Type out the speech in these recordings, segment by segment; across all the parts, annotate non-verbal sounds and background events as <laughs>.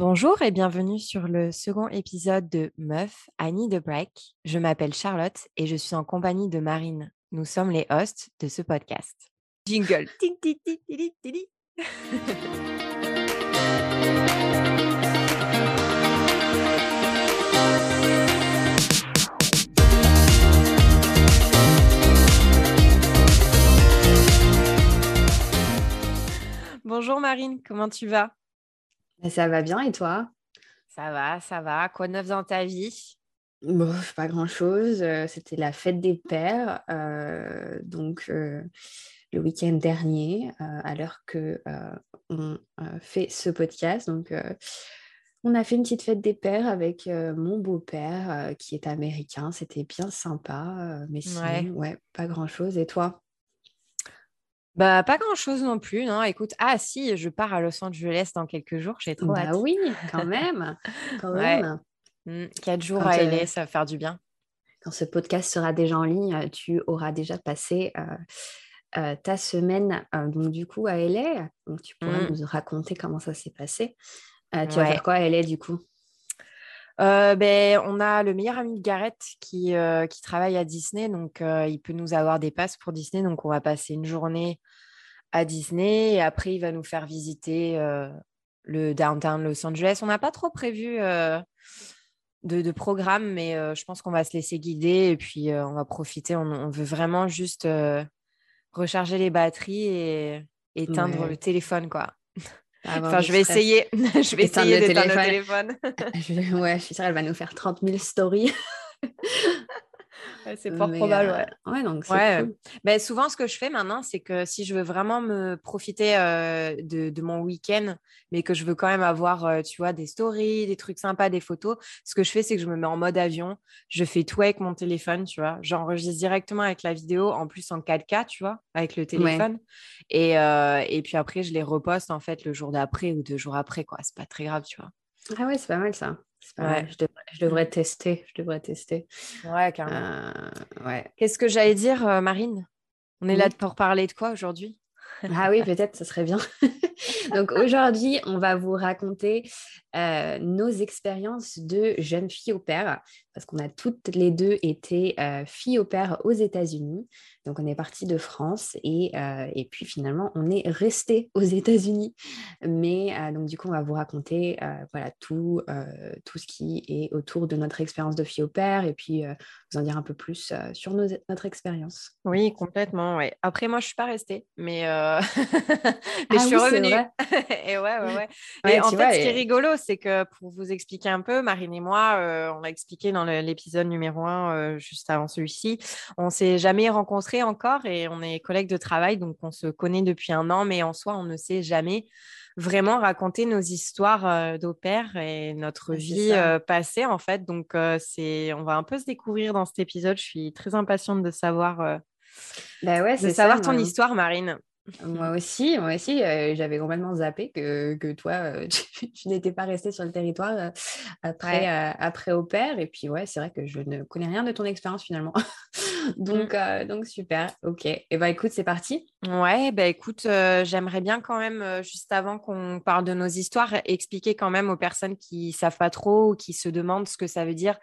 Bonjour et bienvenue sur le second épisode de Meuf, Annie de Break. Je m'appelle Charlotte et je suis en compagnie de Marine. Nous sommes les hosts de ce podcast. Jingle. <laughs> Bonjour Marine, comment tu vas? Ça va bien et toi? Ça va, ça va. Quoi de neuf dans ta vie? Bon, pas grand-chose. Euh, C'était la fête des pères, euh, donc euh, le week-end dernier, euh, à l'heure que on fait ce podcast. Donc, on a fait une petite fête des pères avec mon beau-père qui est américain. C'était bien sympa, mais sinon, Ouais. ouais, pas grand-chose. Et toi? Bah pas grand-chose non plus, non. Écoute, ah si, je pars à Los Angeles dans quelques jours, j'ai trop Bah hâte. oui, quand même, quand <laughs> Ouais. même. Mm, Quatre jours Quand, à euh, LA, ça va faire du bien. quand ce podcast sera déjà en ligne, euh, tu auras déjà passé euh, euh, ta semaine donc du coup à LA. Donc tu pourras Mm. nous raconter comment ça s'est passé. Tu vas faire quoi à LA du coup? Euh, ben, on a le meilleur ami de Gareth qui, euh, qui travaille à Disney, donc euh, il peut nous avoir des passes pour Disney. Donc on va passer une journée à Disney et après il va nous faire visiter euh, le downtown Los Angeles. On n'a pas trop prévu euh, de, de programme, mais euh, je pense qu'on va se laisser guider et puis on va profiter. On, on veut vraiment juste recharger les batteries et éteindre Ouais. le téléphone, quoi. Enfin, je vais essayer. <laughs> je vais Éteindre essayer d'éteindre le téléphone. téléphone. <laughs> Je ouais, je suis sûre elle va nous faire 30 000 stories. <laughs> Ouais, c'est fort Mais, probable, euh, ouais. ouais, donc Ouais. cool. Ben, souvent, ce que je fais maintenant, c'est que si je veux vraiment me profiter euh, de, de mon week-end, mais que je veux quand même avoir, euh, tu vois, des stories, des trucs sympas, des photos, ce que je fais, c'est que je me mets en mode avion. Je fais tout avec mon téléphone, tu vois. J'enregistre directement avec la vidéo, en plus en 4K, tu vois, avec le téléphone. Et, euh, et puis après, je les reposte, en fait, le jour d'après ou deux jours après, quoi. C'est pas très grave, tu vois. Ah ouais, c'est pas mal ça. Ouais. Je devrais, je devrais tester. Je devrais tester. Ouais, carrément. Euh, ouais. Qu'est-ce que j'allais dire, euh, Marine? On est là pour parler de quoi aujourd'hui? Ah oui, peut-être, ce serait bien. <laughs> Donc aujourd'hui, on va vous raconter euh, nos expériences de jeunes filles au pair, parce qu'on a toutes les deux été euh, filles au pair aux États-Unis. Donc on est parti de France et, euh, et puis finalement on est resté aux États-Unis. Mais euh, donc du coup, on va vous raconter euh, voilà tout, tout ce qui est autour de notre expérience de filles au pair et puis vous en dire un peu plus sur nos- notre expérience. Oui, complètement, ouais. Après, moi, je suis pas restée, mais, <laughs> mais Ah je suis oui, revenue. <laughs> et ouais, ouais, ouais. Ouais, et en fait, vois, ce qui est rigolo, c'est que pour vous expliquer un peu, Marine et moi, on l'a expliqué dans le- l'épisode numéro un, euh, juste avant celui-ci, on s'est jamais rencontrés encore et on est collègues de travail, donc on se connaît depuis un an, mais en soi, on ne s'est jamais vraiment raconté nos histoires euh, pair et notre vie euh, passée, en fait. Donc, euh, c'est, on va un peu se découvrir dans cet épisode. Je suis très impatiente de savoir, Bah ouais, de ça, savoir ton histoire, Marine. Moi <laughs> aussi, moi aussi, euh, j'avais complètement zappé que, que toi, euh, <laughs> tu, tu n'étais pas resté sur le territoire euh, après, Ouais. après au pair. Et puis, ouais, c'est vrai que je ne connais rien de ton expérience finalement. <laughs> donc, euh, donc, super. Ok. Et bah, écoute, c'est parti. Ouais, bah écoute, j'aimerais bien quand même, juste avant qu'on parle de nos histoires, expliquer quand même aux personnes qui savent pas trop ou qui se demandent ce que ça veut dire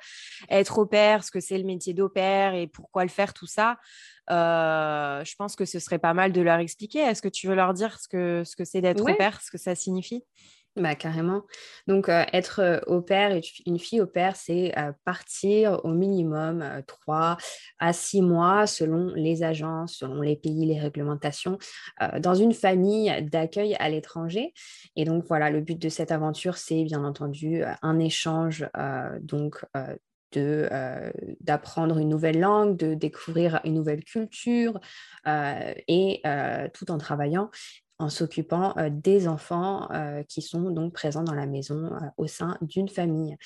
être au pair, ce que c'est le métier d'au pair et pourquoi le faire, tout ça. Euh, je pense que ce serait pas mal de leur expliquer. Est-ce que tu veux leur dire ce que ce que c'est d'être au Ouais. pair, ce que ça signifie? Bah, carrément. Donc, euh, être euh, au pair et une fille au pair, c'est euh, partir au minimum euh, trois à six mois selon les agences, selon les pays, les réglementations, dans une famille d'accueil à l'étranger. Et donc, voilà, le but de cette aventure, c'est bien entendu un échange, donc, euh, euh, d'apprendre une nouvelle langue, de découvrir une nouvelle culture, euh, et euh, tout en travaillant en s'occupant des enfants qui sont donc présents dans la maison au sein d'une famille.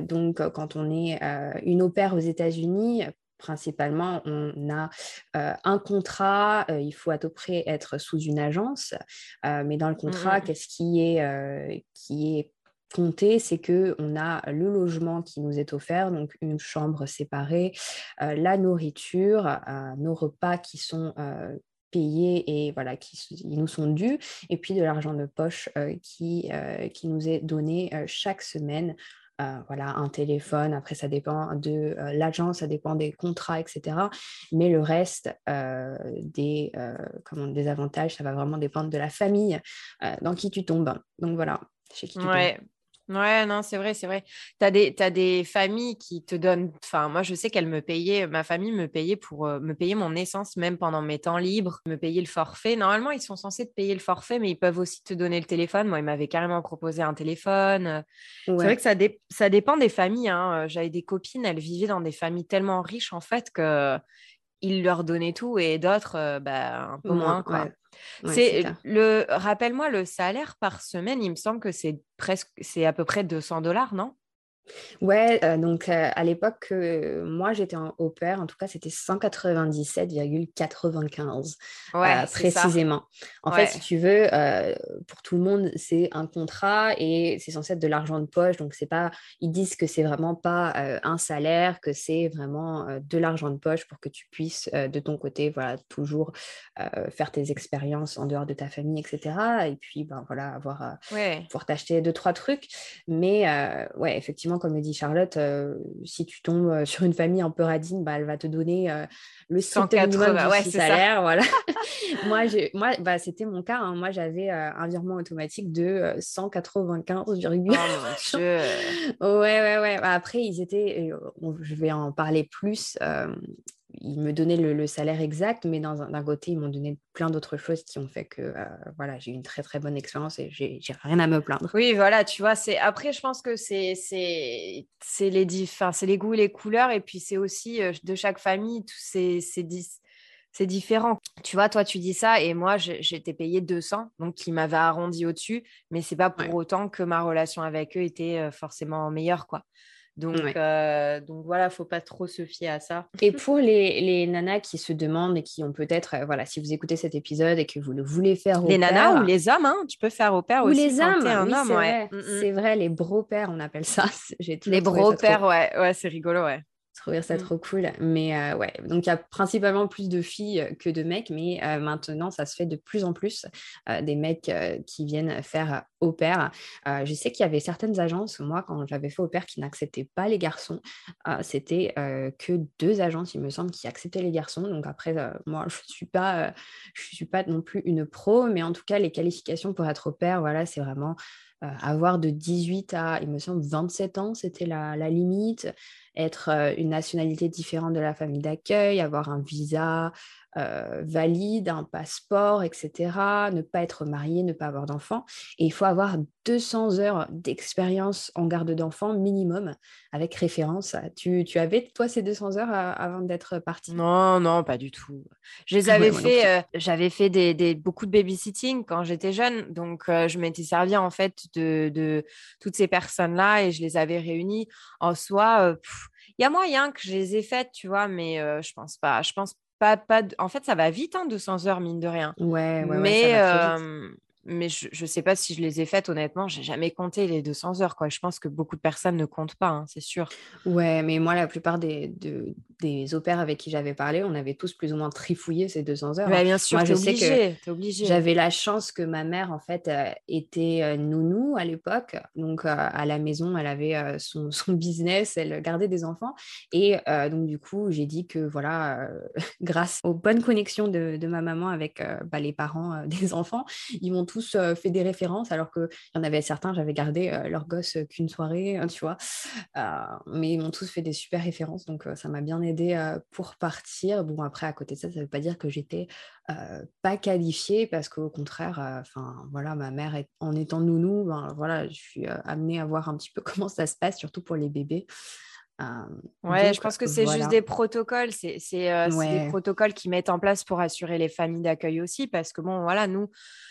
Donc, quand on est une au pair aux États-Unis, principalement, on a euh, un contrat, euh, il faut à peu près être sous une agence, euh, mais dans le contrat, Mhm. qu'est-ce qui est, qui est compté, c'est que on a le logement qui nous est offert, donc une chambre séparée, euh, la nourriture, euh, nos repas qui sont euh, payés et voilà, qui nous sont dus, et puis de l'argent de poche qui, qui nous est donné chaque semaine voilà, un téléphone. Après, ça dépend de l'agence, ça dépend des contrats, etc. Mais le reste des, comment, des avantages, ça va vraiment dépendre de la famille dans qui tu tombes. Donc voilà, chez qui tu tombes. Ouais, non, c'est vrai, c'est vrai. Tu as des, des familles qui te donnent. Enfin, moi, je sais qu'elle me payait, ma famille me payait pour me payer mon essence, même pendant mes temps libres, me payer le forfait. Normalement, ils sont censés te payer le forfait, mais ils peuvent aussi te donner le téléphone. Moi, ils m'avaient carrément proposé un téléphone. C'est vrai que ça, ça dépend des familles. Hein. J'avais des copines, elles vivaient dans des familles tellement riches, en fait, que ils leur donnaient tout et d'autres, bah, un peu moins, quoi. c'est le rappelle-moi le salaire par semaine, il me semble que c'est presque c'est à peu près 200 dollars, non? Ouais, euh, donc euh, à l'époque, moi j'étais au pair, en tout cas c'était 197,95 euh, précisément. En fait, si tu veux, pour tout le monde, c'est un contrat et c'est censé être de l'argent de poche. Donc c'est pas, ils disent que c'est vraiment pas un salaire, que c'est vraiment de l'argent de poche pour que tu puisses de ton côté, voilà, toujours faire tes expériences en dehors de ta famille, etc. Et puis, ben voilà, avoir pouvoir t'acheter deux trois trucs. Mais ouais, effectivement comme le dit Charlotte, euh, si tu tombes euh, sur une famille un peu radine, bah, elle va te donner euh, le 180 ouais, salaire. Voilà. <laughs> <laughs> moi, moi bah, c'était mon cas. Hein. Moi, j'avais un virement automatique de 195,8. Oh, <laughs> ouais, ouais, ouais. Bah, après, ils étaient, je vais en parler plus, ils me donnaient le, salaire exact, mais d'un côté, ils m'ont donné plein d'autres choses qui ont fait que euh, voilà, j'ai eu une très très bonne expérience et j'ai rien à me plaindre. Oui, voilà, tu vois, c'est après, je pense que c'est les, les goûts et les couleurs, et puis c'est aussi euh, de chaque famille, c'est c'est différent. Tu vois, toi, tu dis ça et moi, j'étais payée 200, donc qui m'avait arrondi au-dessus, mais c'est pas pour autant que ma relation avec eux était euh, forcément meilleure, quoi. Donc, euh, donc voilà, faut pas trop se fier à ça. Et pour les, les nanas qui se demandent et qui ont peut-être, euh, voilà, si vous écoutez cet épisode et que vous le voulez faire au Les nanas ou les hommes, hein, tu peux faire au père aussi. Ou les hommes, un homme, ouais. Mm, mm. C'est vrai, les bro-pères, on appelle ça. <laughs> les bro-pères, ouais, ouais c'est rigolo, ouais trouver ça mmh. trop cool. Mais euh, ouais, donc il y a principalement plus de filles que de mecs, mais euh, maintenant ça se fait de plus en plus euh, des mecs qui viennent faire au pair. je sais qu'il y avait certaines agences, moi quand j'avais fait au pair, qui n'acceptaient pas les garçons. C'était que deux agences, il me semble, qui acceptaient les garçons. Donc après, moi je suis pas, je suis pas non plus une pro, mais en tout cas les qualifications pour être au pair, voilà, c'est vraiment avoir de 18 à, il me semble, 27 ans, c'était la, la, limite être euh, une nationalité différente de la famille d'accueil, avoir un visa euh, valide, un passeport, etc. Ne pas être marié, ne pas avoir d'enfants. Et il faut avoir 200 heures d'expérience en garde d'enfants minimum avec référence. Tu, tu avais, toi, ces 200 heures euh, avant d'être partie? Non, non, pas du tout. Je les avais fait, j'avais fait des, beaucoup de babysitting quand j'étais jeune. Donc, je m'étais servi en fait de, de, toutes ces personnes-là et je les avais réunies en soi. Il y a moyen que je les ai faites, tu vois, mais je pense pas. Je pense pas, pas En fait, ça va vite, hein, 200 heures, mine de rien. Ouais, ouais, mais, mais je ne sais pas si je les ai faites, honnêtement. J'ai jamais compté les 200 heures. Quoi. Je pense que beaucoup de personnes ne comptent pas, hein, c'est sûr. Ouais, mais moi, la plupart des, des opères avec qui j'avais parlé, on avait tous plus ou moins trifouillé ces 200 heures. Hein. bien sûr, moi, je sais que. J'avais la chance que ma mère, en fait, euh, était euh, nounou à l'époque. Donc, euh, à la maison, elle avait son, <laughs> son, business, elle gardait des enfants. Et donc, du coup, j'ai dit que, voilà, <laughs> grâce aux bonnes connexions de, de ma maman avec bah, les parents <laughs> des enfants, ils m'ont tous fait des références, alors qu'il y en avait certains, j'avais gardé leur gosse qu'une soirée, tu vois. Mais ils m'ont tous fait des super références, donc ça m'a bien aidé pour partir. Bon, après, à côté de ça, ça ne veut pas dire que j'étais pas qualifiée, parce qu'au contraire, enfin voilà, ma mère, en étant nounou, ben, voilà, je suis amenée à voir un petit peu <laughs> comment ça se passe, surtout pour les bébés. Ouais, je pense que c'est juste des protocoles. C'est des protocoles qui mettent en place pour assurer les familles d'accueil aussi. Parce que, bon, voilà, nous,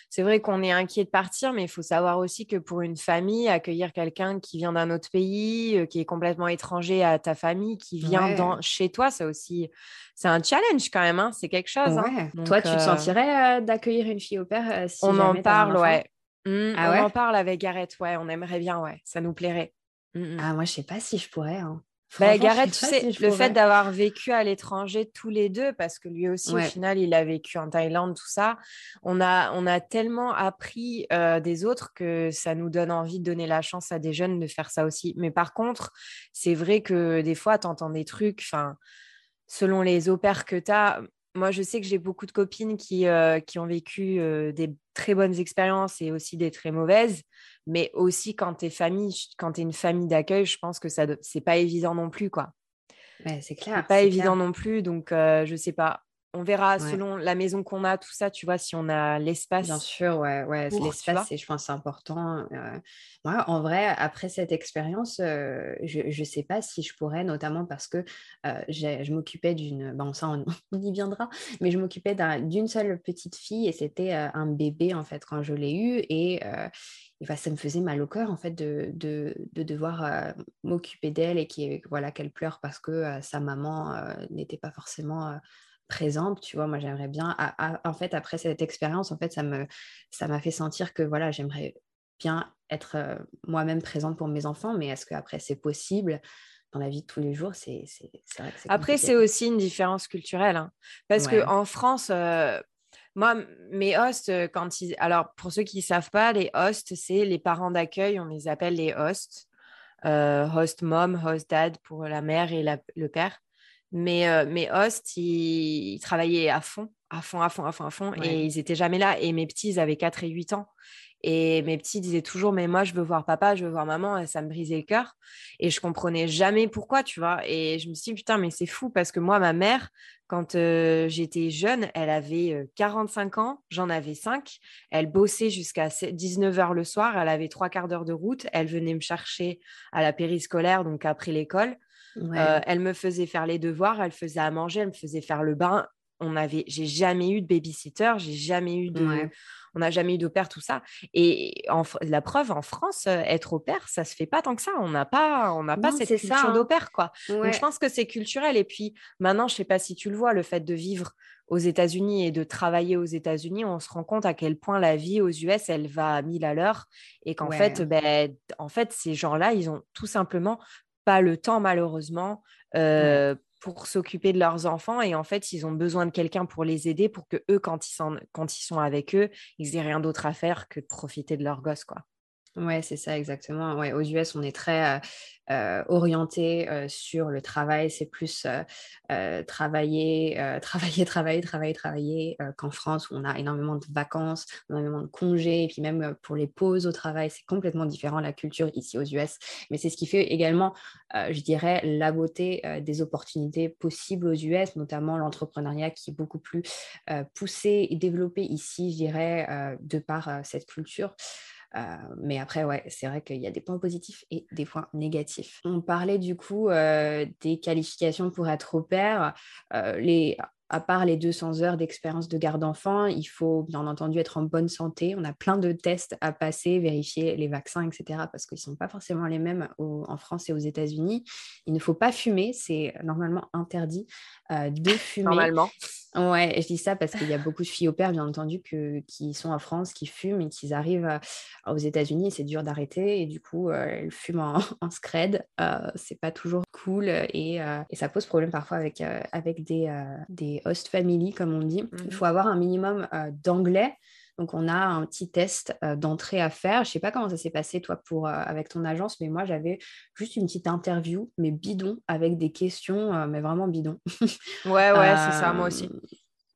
c'est vrai qu'on est inquiet de partir, mais il faut savoir aussi que pour une famille, accueillir quelqu'un qui vient d'un autre pays, qui est complètement étranger à ta famille, qui vient dans, chez toi, c'est aussi c'est un challenge quand même. Hein, c'est quelque chose. Hein. toi, tu te sentirais d'accueillir une fille au père si On en parle, ouais. Mmh, ah on en parle avec Gareth, ouais. On aimerait bien, ouais. Ça nous plairait. Mmh, mmh. Ah, moi, je sais pas si je pourrais. Hein. Bah, Gareth, tu sais, le fait d'avoir vécu à l'étranger tous les deux, parce que lui aussi, au final, il a vécu en Thaïlande, tout ça, on a, on a tellement appris euh, des autres que ça nous donne envie de donner la chance à des jeunes de faire ça aussi. Mais par contre, c'est vrai que des fois, tu entends des trucs, enfin, selon les opères que tu as, moi, je sais que j'ai beaucoup de copines qui, euh, qui ont vécu euh, des très bonnes expériences et aussi des très mauvaises. Mais aussi, quand tu es famille, quand tu es une famille d'accueil, je pense que ça c'est pas évident non plus, quoi. c'est clair. pas évident non plus. Donc, euh, je sais pas on verra selon la maison qu'on a, tout ça, tu vois, si on a l'espace. Bien sûr, ouais, ouais. l'espace, je pense, c'est important. Euh, moi, en vrai, après cette expérience, euh, je ne sais pas si je pourrais, notamment parce que euh, je m'occupais d'une, bon, ça, on, <laughs> y viendra, mais je m'occupais d'une seule petite fille et c'était un bébé, en fait, quand je l'ai eu. Et, ça me faisait mal au cœur, en fait, de, de, de devoir m'occuper d'elle et qu'elle voilà, qu'elle pleure parce que sa maman n'était pas forcément présente, tu vois, moi j'aimerais bien, en fait, après cette expérience, en fait, ça me, ça m'a fait sentir que, voilà, j'aimerais bien être euh, moi-même présente pour mes enfants, mais est-ce qu'après c'est possible dans la vie de tous les jours, c'est vrai que Après, c'est aussi une différence culturelle, hein, parce que qu'en France, euh, moi, mes hosts, euh, quand ils... Alors, pour ceux qui ne savent pas, les hosts, c'est les parents d'accueil, on les appelle les hosts. host mom, host dad pour la mère et le père. Mais euh, mes hosts, ils, travaillaient à fond, à fond, à fond, à fond, à fond. Et ils n'étaient jamais là. Et mes petits, ils avaient 4 et 8 ans. Et mes petits disaient toujours, mais moi, je veux voir papa, je veux voir maman. Et ça me brisait le cœur. Et je comprenais jamais pourquoi, tu vois. Et je me suis dit, putain, mais c'est fou parce que moi, ma mère, quand euh, j'étais jeune, elle avait 45 euh, ans, j'en avais 5. Elle bossait jusqu'à 19h le soir. Elle avait trois quarts d'heure de route. Elle venait me chercher à la périscolaire, donc après l'école. Euh, elle me faisait faire les devoirs, elle faisait à manger, elle me faisait faire le bain. On avait, j'ai jamais eu de babysitter, j'ai jamais eu de, on n'a jamais eu de père, tout ça. Et la preuve, en France, euh, être au père, ça se fait pas tant que ça. On n'a pas, on n'a pas cette culture hein. d'opère, quoi. Donc je pense que c'est culturel. Et puis maintenant, je sais pas si tu le vois, le fait de vivre aux États-Unis et de travailler aux États-Unis, on se rend compte à quel point la vie aux US, elle va à mille à l'heure et qu'en fait, ben, en fait, ces gens-là, ils ont tout simplement pas le temps malheureusement euh, pour s'occuper de leurs enfants et en fait ils ont besoin de quelqu'un pour les aider pour que eux quand ils sont, avec eux ils aient rien d'autre à faire que de profiter de leur gosse. Ouais, c'est ça exactement. Aux US, on est très euh, euh, orienté euh, sur le travail. C'est plus <laughs> travailler, travailler, travailler, travailler, travailler qu'en France où on a énormément de vacances, énormément de congés. Et puis même pour les pauses au travail, c'est complètement différent la culture ici aux US. Mais c'est ce qui fait également, je dirais, la beauté des opportunités possibles aux US, notamment l'entrepreneuriat qui est beaucoup plus poussé et développé ici, je dirais, de par cette culture. Euh, mais après, ouais, c'est vrai qu'il y a des points positifs et des points négatifs. On parlait du coup euh, des qualifications pour être au pair. Euh, à part les 200 heures d'expérience de garde d'enfant, il faut bien entendu être en bonne santé. On a plein de tests à passer, vérifier les vaccins, etc. parce qu'ils ne sont pas forcément les mêmes en France et aux États-Unis. Il ne faut pas fumer, c'est normalement interdit de <laughs> fumer. Normalement. Ouais, je dis ça parce qu'il y a beaucoup de filles au père, bien entendu, que, qui sont en France, qui fument et qui arrivent aux États-Unis. C'est dur d'arrêter et du coup, euh, elles fument en, <laughs> en scred. Euh, c'est pas toujours cool et, euh, et, ça pose problème parfois avec, avec des, des host family, comme on dit. Il mmh faut avoir un minimum d'anglais. Donc, on a un petit test d'entrée à faire. Je ne sais pas comment ça s'est passé, toi, pour, avec ton agence, mais moi, j'avais juste une petite interview, mais bidon, avec des questions, mais vraiment bidon. ouais, ouais, c'est ça, moi aussi.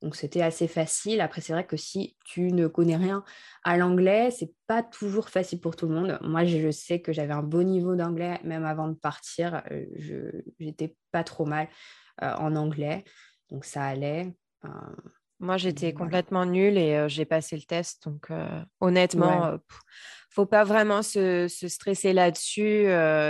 Donc, c'était assez facile. Après, c'est vrai que si tu ne connais rien à l'anglais, c'est pas toujours facile pour tout le monde. Moi, je sais que j'avais un beau niveau d'anglais, même avant de partir. Je n'étais pas trop mal en anglais. Donc, ça allait. Moi, j'étais complètement nulle et j'ai passé le test. Donc, honnêtement, il faut pas vraiment se, stresser là-dessus.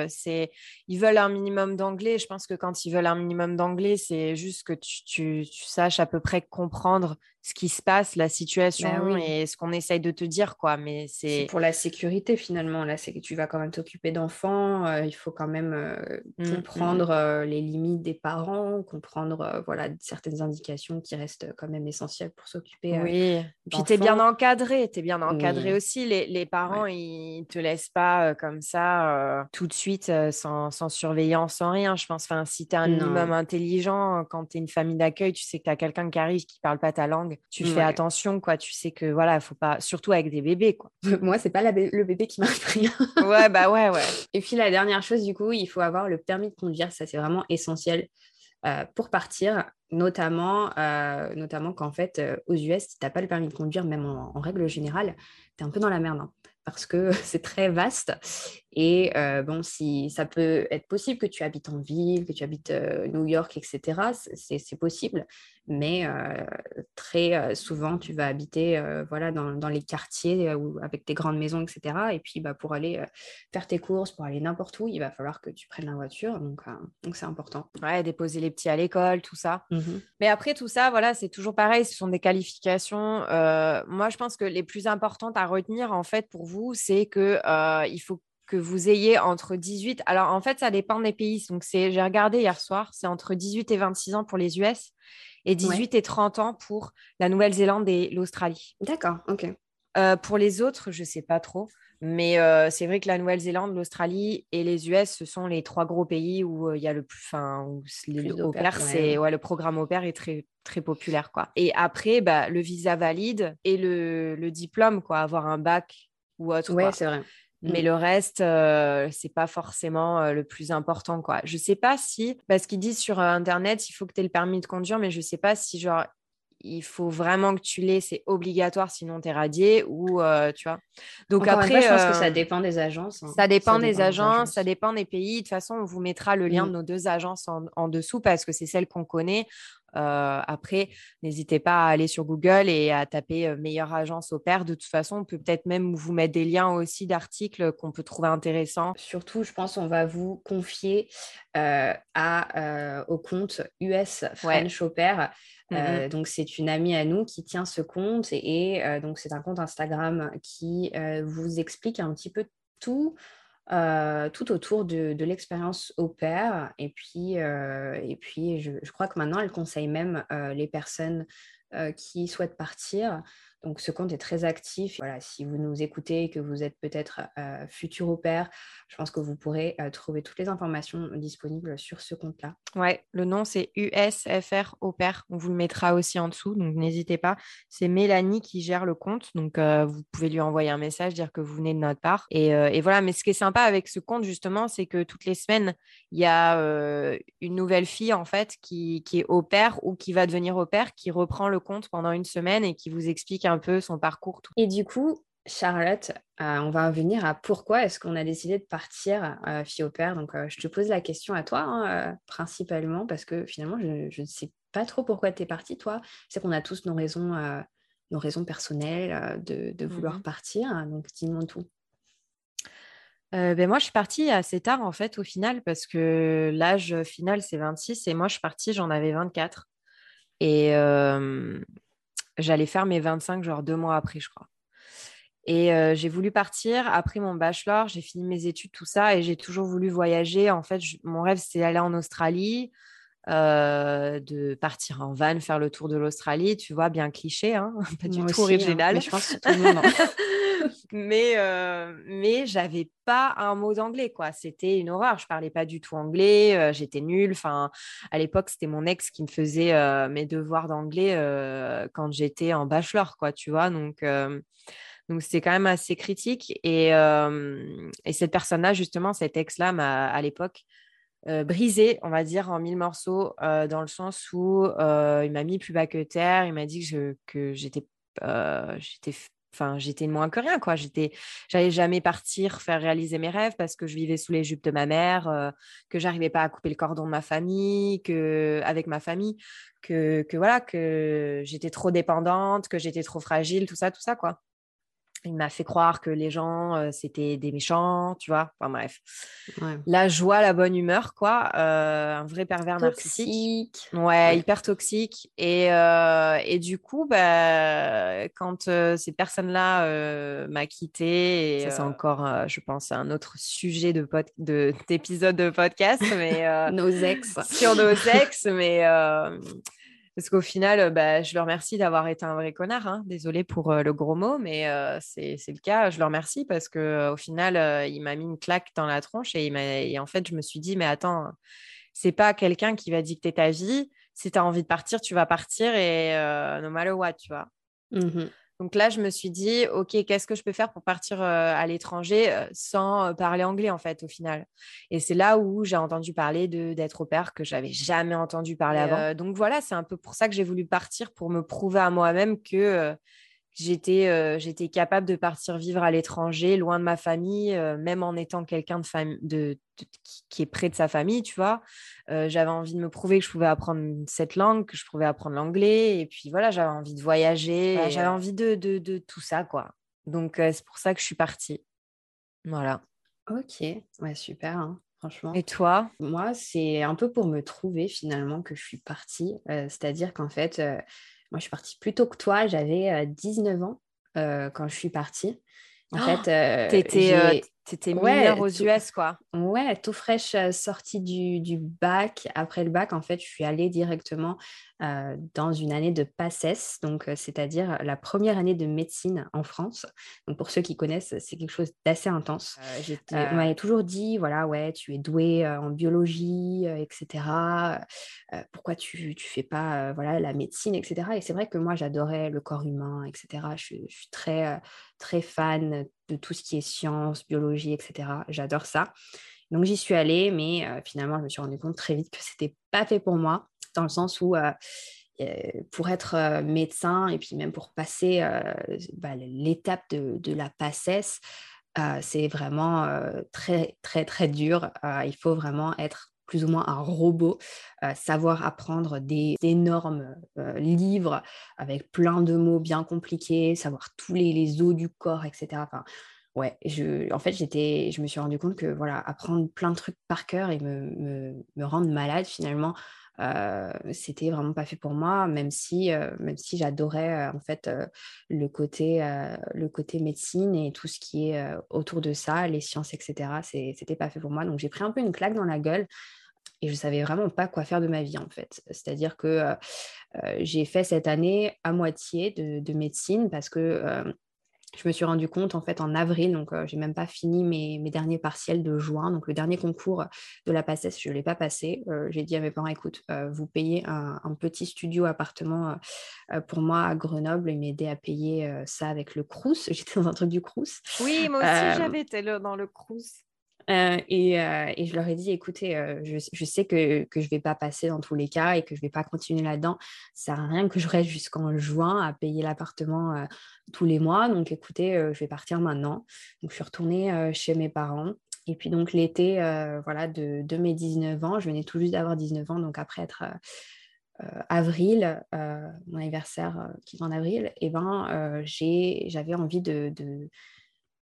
c'est, ils veulent un minimum d'anglais. Je pense que quand ils veulent un minimum d'anglais, c'est juste que tu, tu, saches à peu près comprendre ce qui se passe, la situation bah et ce qu'on essaye de te dire, quoi. Mais c'est pour la sécurité finalement. Là, c'est que tu vas quand même t'occuper d'enfants. Euh, il faut quand même euh, mmh, mmh, comprendre mmh. Euh, les limites des parents, comprendre voilà certaines indications qui restent quand même essentielles pour s'occuper. oui. Puis tu es bien encadré. Tu es bien encadré aussi. Les, les parents, ils te laissent pas comme ça tout de suite sans, sans, surveillance, sans rien. Je pense. Enfin, si tu es un minimum intelligent, quand tu es une famille d'accueil, tu sais que tu as quelqu'un qui arrive qui parle pas ta langue tu fais attention, quoi. Tu sais que voilà, faut pas, surtout avec des bébés, quoi. <laughs> Moi, c'est pas le bébé qui m'a pris. ouais, <laughs> bah ouais, ouais. Et puis la dernière chose, du coup, il faut avoir le permis de conduire. Ça, c'est vraiment essentiel euh, pour partir, notamment, euh, notamment qu'en fait, euh, aux US, si tu n'as pas le permis de conduire, même en, règle générale, tu es un peu dans la merde. Hein parce que <laughs> c'est très vaste. Et euh, bon, si ça peut être possible que tu habites en ville, que tu habites New York, etc., c'est possible. Mais euh, très souvent, tu vas habiter voilà, dans, dans, les quartiers avec des grandes maisons, etc. Et puis, bah, pour aller faire tes courses, pour aller n'importe où, il va falloir que tu prennes la voiture. Donc, donc c'est important. Ouais, déposer les petits à l'école, tout ça. Mmh Mais après, tout ça, voilà, c'est toujours pareil. Ce sont des qualifications. moi, je pense que les plus importantes à retenir, en fait, pour vous, c'est que il faut que vous ayez entre 18. Alors, en fait, ça dépend des pays. Donc, c'est, j'ai regardé hier soir, c'est entre 18 et 26 ans pour les US et 18 et 30 ans pour la Nouvelle-Zélande et l'Australie. D'accord, ok. Euh, pour les autres, je ne sais pas trop. Mais euh, c'est vrai que la Nouvelle-Zélande, l'Australie et les US, ce sont les trois gros pays où euh, il y a le plus. Enfin, c'est ouais, le programme opère est très très populaire quoi. Et après, bah, le visa valide et le, le diplôme quoi, avoir un bac ou autre. Ouais, c'est vrai. Mais mmh. le reste, euh, c'est pas forcément euh, le plus important, quoi. Je sais pas si, parce qu'ils disent sur euh, Internet, il faut que tu aies le permis de conduire, mais je sais pas si, genre, il faut vraiment que tu l'aies, c'est obligatoire, sinon tu es radié ou tu vois. Donc après, je pense que ça dépend des agences. Hein. Ça, dépend des, agences, ça dépend des pays. De toute façon, on vous mettra le lien mmh. de nos deux agences en, en dessous parce que c'est celle qu'on connaît. Euh, après, n'hésitez pas à aller sur Google et à taper euh, meilleure agence au pair. De toute façon, on peut peut-être même vous mettre des liens aussi d'articles qu'on peut trouver intéressants. Surtout, je pense, on va vous confier euh, à, au compte US French au pair. Mmh donc c'est une amie à nous qui tient ce compte et, donc c'est un compte Instagram qui vous explique un petit peu tout euh, tout autour de, l'expérience au pair. Et puis, euh, je, crois que maintenant, elle conseille même euh, les personnes qui souhaitent partir donc ce compte est très actif. Voilà, si vous nous écoutez et que vous êtes peut-être euh, futur au pair, je pense que vous pourrez euh, trouver toutes les informations disponibles sur ce compte-là. Ouais, le nom c'est USFR au pair. On vous le mettra aussi en dessous, donc n'hésitez pas. C'est Mélanie qui gère le compte, donc euh, vous pouvez lui envoyer un message, dire que vous venez de notre part. Et, voilà, mais ce qui est sympa avec ce compte justement, c'est que toutes les semaines, il y a une nouvelle fille en fait qui, qui est au pair ou qui va devenir au pair, qui reprend le compte pendant une semaine et qui vous explique un peu son parcours. Et du coup, Charlotte, euh, on va revenir à pourquoi est-ce qu'on a décidé de partir euh, fille au père. Donc, euh, je te pose la question à toi, hein, principalement, parce que finalement, je ne sais pas trop pourquoi tu es partie, toi. C'est qu'on a tous nos raisons, nos raisons personnelles de, vouloir mmh partir. donc, dis-moi tout. ben moi, je suis partie assez tard, en fait, au final, parce que l'âge final, c'est 26, et moi, je suis partie, j'en avais 24. Et, J'allais faire mes 25, genre deux mois après, je crois. Et euh, j'ai voulu partir après mon bachelor, j'ai fini mes études, tout ça, et j'ai toujours voulu voyager. En fait, mon rêve, c'est d'aller en Australie, euh, de partir en van, faire le tour de l'Australie, tu vois, bien cliché, hein <laughs> pas du tout hein. original. mais je pense que tout le monde. <laughs> <laughs> Mais euh, mais j'avais pas un mot d'anglais, quoi. C'était une horreur. Je parlais pas du tout anglais, euh, j'étais nulle. Enfin, à l'époque, c'était mon ex qui me faisait mes devoirs d'anglais quand j'étais en bachelor, quoi, tu vois. Donc donc, c'était quand même assez critique. Et, et cette personne-là, justement, cet ex-là, à l'époque, euh, brisé, on va dire, en mille morceaux, euh, dans le sens où euh, il m'a mis plus bas que terre. Il m'a dit que, que j'étais, enfin, j'étais moins que rien, quoi. J'étais, j'allais jamais partir faire réaliser mes rêves parce que je vivais sous les jupes de ma mère, que j'arrivais pas à couper le cordon de ma famille, que avec ma famille, que, que voilà, que j'étais trop dépendante, que j'étais trop fragile, tout ça, tout ça, quoi. Il m'a fait croire que les gens, euh, c'était des méchants, tu vois. Enfin bref. La joie, la bonne humeur, quoi. Euh, un vrai pervers narcissique. Ouais, hyper toxique. Et, euh, et du coup, bah, quand ces personnes-là m'a quitté, et c'est encore, je pense, un autre sujet de <laughs> d'épisode de, de podcast, mais <laughs> nos ex. Sur nos ex, mais parce qu'au final, euh, bah, je leur remercie d'avoir été un vrai connard. Hein. Désolée pour euh, le gros mot, mais euh, c'est le cas. Je leur remercie parce qu'au final, il m'a mis une claque dans la tronche et, en fait, je me suis dit, mais attends, c'est pas quelqu'un qui va dicter ta vie. Si tu as envie de partir, tu vas partir et no matter what, tu vois. Mmh donc là, je me suis dit, OK, qu'est-ce que je peux faire pour partir euh, à l'étranger euh, sans parler anglais, en fait, au final? Et c'est là où j'ai entendu parler d'être au père que j'avais jamais entendu parler avant. donc voilà, c'est un peu pour ça que j'ai voulu partir, pour me prouver à moi-même que j'étais euh, j'étais capable de partir vivre à l'étranger, loin de ma famille, euh, même en étant quelqu'un de, de, qui est près de sa famille, tu vois. Euh, j'avais envie de me prouver que je pouvais apprendre cette langue, que je pouvais apprendre l'anglais. Et puis voilà, j'avais envie de voyager, j'avais envie de, de, de, tout ça, quoi. Donc c'est pour ça que je suis partie. Voilà. Ok, ouais, super. Hein, franchement. Et toi? Moi, c'est un peu pour me trouver finalement que je suis partie. C'est-à-dire qu'en fait, moi, je suis partie plus tôt que toi. J'avais 19 ans quand je suis partie. En fait, euh, T'étais mineure aux US, quoi. Ouais, tout fraîche euh, sortie du, du, bac. Après le bac, en fait, je suis allée directement euh, dans une année de PACES, donc euh, c'est-à-dire la première année de médecine en France. Donc pour ceux qui connaissent, c'est quelque chose d'assez intense. on m'avait toujours dit, voilà, ouais, tu es douée en biologie, etc. pourquoi tu ne fais pas voilà, la médecine, etc. Et c'est vrai que moi, j'adorais le corps humain, etc. Je, je suis très, très fan de tout ce qui est sciences, biologie, etc. J'adore ça. Donc j'y suis allée, mais euh, finalement, je me suis rendu compte très vite que c'était pas fait pour moi, dans le sens où euh, euh, pour être médecin et puis même pour passer bah, l'étape de, la PACES, c'est vraiment très, très, très dur. il faut vraiment être plus ou moins un robot, euh, savoir apprendre des énormes euh, livres avec plein de mots bien compliqués, savoir tous les, os du corps, etc. Enfin, ouais, en fait, j'étais, je me suis rendu compte que voilà, apprendre plein de trucs par cœur et me, me, rendre malade finalement, euh, c'était vraiment pas fait pour moi, même si, même si j'adorais en fait le côté, le côté médecine et tout ce qui est autour de ça, les sciences, etc. C'était pas fait pour moi, donc j'ai pris un peu une claque dans la gueule et je savais vraiment pas quoi faire de ma vie en fait. C'est-à-dire que j'ai fait cette année à moitié de, médecine parce que je me suis rendu compte en fait en avril, donc j'ai même pas fini mes, mes, derniers partiels de juin, donc le dernier concours de la PACES, je ne l'ai pas passé. j'ai dit à mes parents, écoute, vous payez un, petit studio appartement pour moi à Grenoble et m'aider à payer ça avec le Crous. <laughs> J'étais dans un truc du Crous. Oui, moi aussi j'avais été dans le Crous. Euh, euh, et, je leur ai dit, écoutez, euh, je, sais que, je ne vais pas passer dans tous les cas et que je ne vais pas continuer là-dedans. Ça sert à rien que je reste jusqu'en juin à payer l'appartement tous les mois. Donc, écoutez, je vais partir maintenant. Donc, je suis retournée chez mes parents. Et puis, donc, l'été voilà, de, de, mes 19 ans, je venais tout juste d'avoir 19 ans. Donc, après être... avril, mon anniversaire qui est en avril, eh ben, j'avais envie de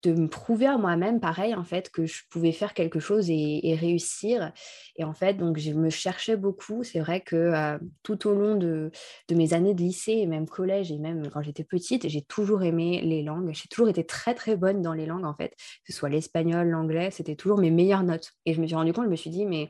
me prouver à moi-même, pareil, en fait, que je pouvais faire quelque chose et, réussir. Et en fait, donc, je me cherchais beaucoup. C'est vrai que euh, tout au long de, mes années de lycée et même collège et même quand j'étais petite, j'ai toujours aimé les langues. J'ai toujours été très, très bonne dans les langues, en fait. Que ce soit l'espagnol, l'anglais, c'était toujours mes meilleures notes. Et je me suis rendu compte, je me suis dit, mais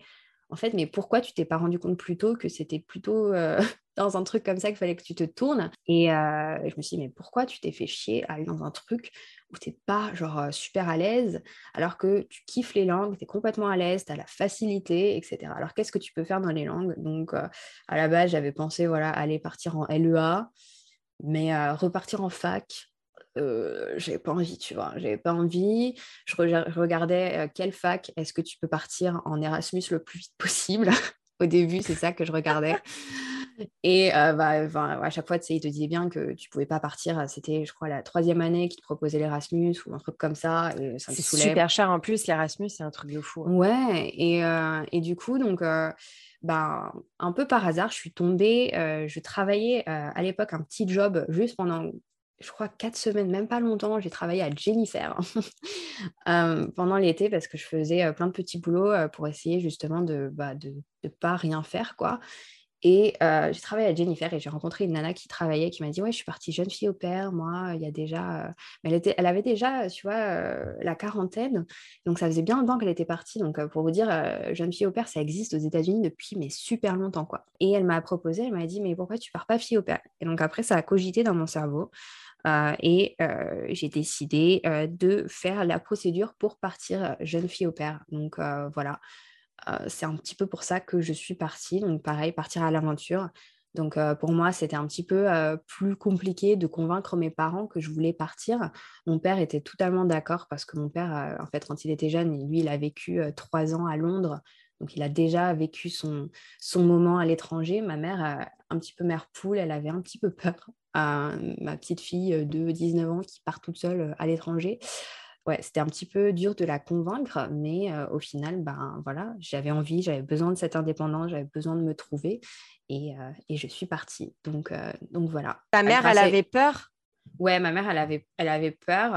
en fait, mais pourquoi tu t'es pas rendu compte plus tôt que c'était plutôt euh, dans un truc comme ça qu'il fallait que tu te tournes Et euh, je me suis dit, mais pourquoi tu t'es fait chier à aller dans un truc où tu n'es pas genre euh, super à l'aise, alors que tu kiffes les langues, tu es complètement à l'aise, tu as la facilité, etc. Alors qu'est-ce que tu peux faire dans les langues? Donc à la base, j'avais pensé voilà, aller partir en LEA, mais repartir en fac, euh, j'avais pas envie, tu vois, j'avais pas envie. Je, regardais euh, quelle fac est-ce que tu peux partir en Erasmus le plus vite possible? <laughs> Au début, c'est ça que je regardais. Et euh, bah, à chaque fois, tu sais, il te disait bien que tu pouvais pas partir. C'était, je crois, la troisième année qui te proposait l'Erasmus ou un truc comme ça. c'est super cher en plus, l'Erasmus, c'est un truc de fou. Hein. Ouais, et, et, du coup, donc, bah, un peu par hasard, je suis tombée. je travaillais à l'époque un petit job juste pendant je crois, quatre semaines, même pas longtemps, j'ai travaillé à Jennifer <laughs> euh, pendant l'été parce que je faisais euh, plein de petits boulots euh, pour essayer justement de ne bah, de, de pas rien faire, quoi. Et j'ai travaillé à Jennifer et j'ai rencontré une nana qui travaillait, qui m'a dit Ouais, je suis partie jeune fille au père, moi, il y a déjà. Mais elle, était, elle avait déjà, tu vois, la quarantaine. Donc ça faisait bien longtemps qu'elle était partie. Donc pour vous dire, jeune fille au père, ça existe aux États-Unis depuis mais super longtemps, quoi. Et elle m'a proposé, elle m'a dit Mais pourquoi tu pars pas fille au père? Et donc après, ça a cogité dans mon cerveau. et j'ai décidé de faire la procédure pour partir jeune fille au père. Donc voilà, c'est un petit peu pour ça que je suis partie. Donc, pareil, partir à l'aventure. Donc, pour moi, c'était un petit peu plus compliqué de convaincre mes parents que je voulais partir. Mon père était totalement d'accord parce que mon père, en fait, quand il était jeune, lui, il a vécu trois ans à Londres. Donc, il a déjà vécu son, son moment à l'étranger. Ma mère, un petit peu mère poule, elle avait un petit peu peur. ma petite fille de 19 ans qui part toute seule à l'étranger ouais, c'était un petit peu dur de la convaincre, mais au final, ben voilà, j'avais envie, j'avais besoin de cette indépendance, j'avais besoin de me trouver et, et je suis partie. Donc, donc voilà. Ta mère, elle, avait peur? Ouais, ma mère, elle avait, elle avait peur,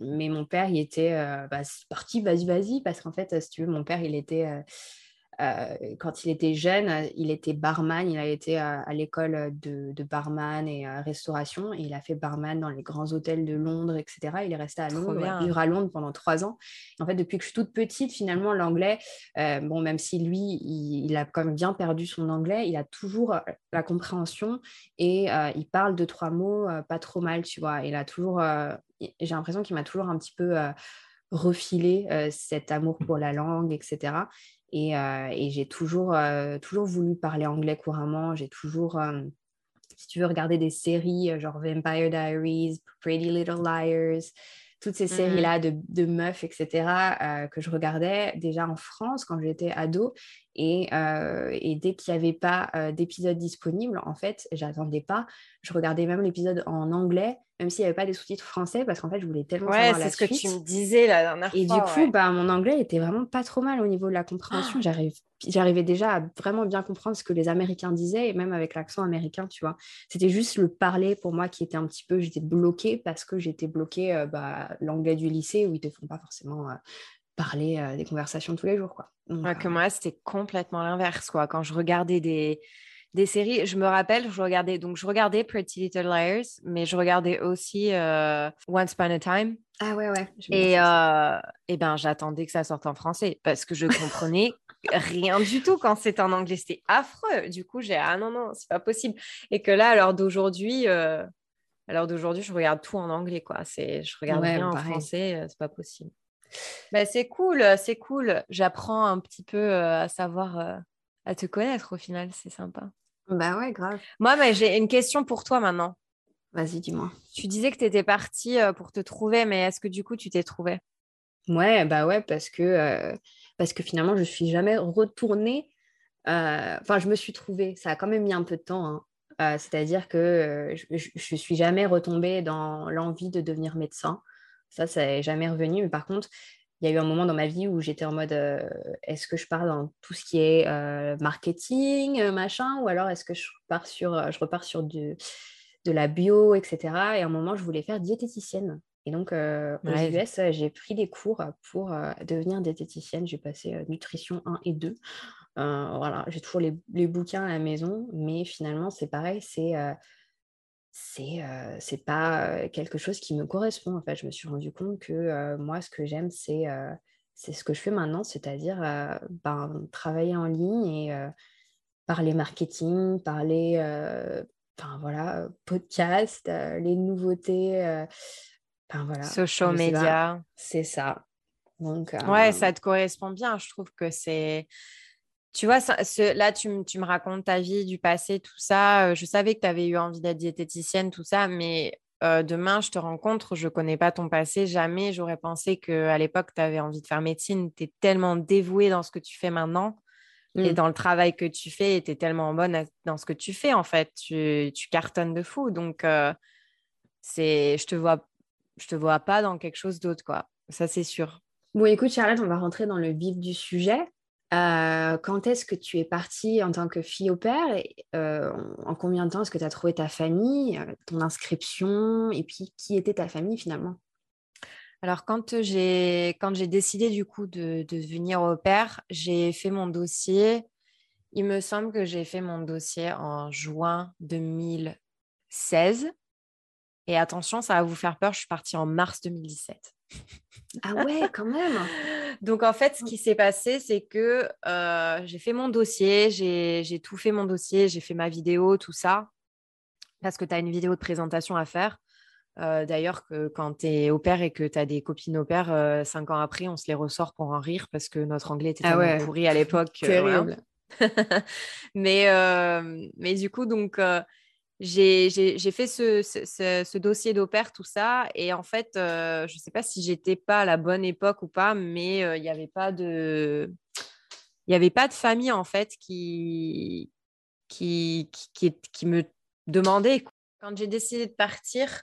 mais mon père, il était bah, parti, vas-y, vas-y, parce qu'en fait, si tu veux, mon père, il était euh, quand il était jeune, il était barman, il a été à, l'école de, barman et à restauration, et il a fait barman dans les grands hôtels de Londres, etc. Il est resté à Londres, vivre à Londres pendant trois ans. En fait, depuis que je suis toute petite, finalement, l'anglais, euh, bon, même si lui, il, a quand même bien perdu son anglais, il a toujours euh, la compréhension et il parle deux, trois mots pas trop mal, tu vois. Il a toujours, j'ai l'impression qu'il m'a toujours un petit peu refilé cet amour pour la langue, etc. Euh, et, j'ai toujours, euh, toujours voulu parler anglais couramment. J'ai toujours, euh, si tu veux regarder des séries genre Vampire Diaries, Pretty Little Liars, toutes ces mmh séries-là de, de, meufs, etc., que je regardais déjà en France quand j'étais ado. Et, et dès qu'il n'y avait pas d'épisode disponible, en fait, j'attendais pas. Je regardais même l'épisode en anglais même s'il n'y avait pas des sous-titres français, parce qu'en fait, je voulais tellement ouais, savoir la suite. c'est ce que tu me disais la dernière et fois. Et du coup, bah, mon anglais était vraiment pas trop mal au niveau de la compréhension. Ah. J'arrivais déjà à vraiment bien comprendre ce que les Américains disaient, et même avec l'accent américain, tu vois. C'était juste le parler pour moi qui était un petit peu, j'étais bloquée parce que j'étais bloquée euh, bah, l'anglais du lycée où ils te font pas forcément euh, parler euh, des conversations tous les jours, quoi. que moi, c'était complètement l'inverse, quoi. Quand je regardais des des séries. Je me rappelle, je regardais donc je regardais Pretty Little Liars, mais je regardais aussi euh, Once Upon a Time. Ah ouais ouais. Et, euh, et ben j'attendais que ça sorte en français parce que je comprenais <laughs> rien du tout quand c'était en anglais. C'était affreux. Du coup j'ai ah non non c'est pas possible. Et que là à l'heure d'aujourd'hui. Euh, d'aujourd'hui, je regarde tout en anglais, quoi. C'est, je regarde rien en français, euh, c'est pas possible. Ben, c'est cool, c'est cool. J'apprends un petit peu à savoir à te connaître au final, c'est sympa. Bah ouais, grave. Moi, mais j'ai une question pour toi maintenant. Vas-y, dis-moi. Tu disais que tu étais partie euh, pour te trouver, mais est-ce que du coup, tu t'es trouvée? Ouais, bah ouais, parce que, euh, parce que finalement, je suis jamais retournée. Euh, enfin, je me suis trouvée. Ça a quand même mis un peu de temps. Hein. C'est-à-dire que je ne suis jamais retombée dans l'envie de devenir médecin. Ça, ça n'est jamais revenu. Mais par contre, il y a eu un moment dans ma vie où j'étais en mode euh, est-ce que je pars dans tout ce qui est euh, marketing, euh, machin, ou alors est-ce que je repars sur, je repars sur de la bio, etc. Et à un moment, je voulais faire diététicienne. Et donc, aux US, j'ai pris des cours pour devenir diététicienne. J'ai passé nutrition 1 et 2. voilà, j'ai toujours les, les, bouquins à la maison, mais finalement, c'est pareil, c'est c'est c'est pas quelque chose qui me correspond. En fait, je me suis rendu compte que moi, ce que j'aime, c'est c'est ce que je fais maintenant, c'est-à-dire ben, travailler en ligne et parler marketing, parler enfin voilà, podcast, les nouveautés, enfin voilà. Social media. C'est ça. Donc, ouais, ça te correspond bien. Je trouve que c'est tu vois, là, tu, me racontes ta vie du passé, tout ça. Euh, je savais que tu avais eu envie d'être diététicienne, tout ça, mais euh, demain, je te rencontre, je ne connais pas ton passé. Jamais j'aurais pensé qu'à l'époque, tu avais envie de faire médecine. Tu es tellement dévouée dans ce que tu fais maintenant et mmh. dans le travail que tu fais. Tu es tellement bonne dans ce que tu fais, en fait. Tu, cartonnes de fou. Donc, euh, c'est, je te vois, je te vois pas dans quelque chose d'autre, quoi. Ça, c'est sûr. Bon, écoute, Charlotte, on va rentrer dans le vif du sujet. Quand est-ce que tu es partie en tant que fille au père et, En combien de temps est-ce que tu as trouvé ta famille, ton inscription Et puis, qui était ta famille finalement? Alors, quand j'ai, quand j'ai décidé du coup de, de devenir au père, j'ai fait mon dossier. Il me semble que j'ai fait mon dossier en juin 2016. Et attention, ça va vous faire peur, je suis partie en mars 2017. Ah ouais, quand même. <laughs> Donc en fait, ce qui s'est passé, c'est que euh, j'ai fait mon dossier, j'ai tout fait mon dossier, j'ai fait ma vidéo, tout ça, parce que tu as une vidéo de présentation à faire. Euh, d'ailleurs, quand tu es au père et que tu as des copines au père, euh, cinq ans après, on se les ressort pour en rire parce que notre anglais était ah pourri à l'époque. Terrible. <laughs> mais, mais du coup, donc, j'ai fait ce, ce, dossier d'opère, tout ça. Et en fait, je ne sais pas si j'étais pas à la bonne époque ou pas, mais il n'y avait pas de... Il n'y avait pas de famille, en fait, qui, qui, qui me demandait. Quand j'ai décidé de partir,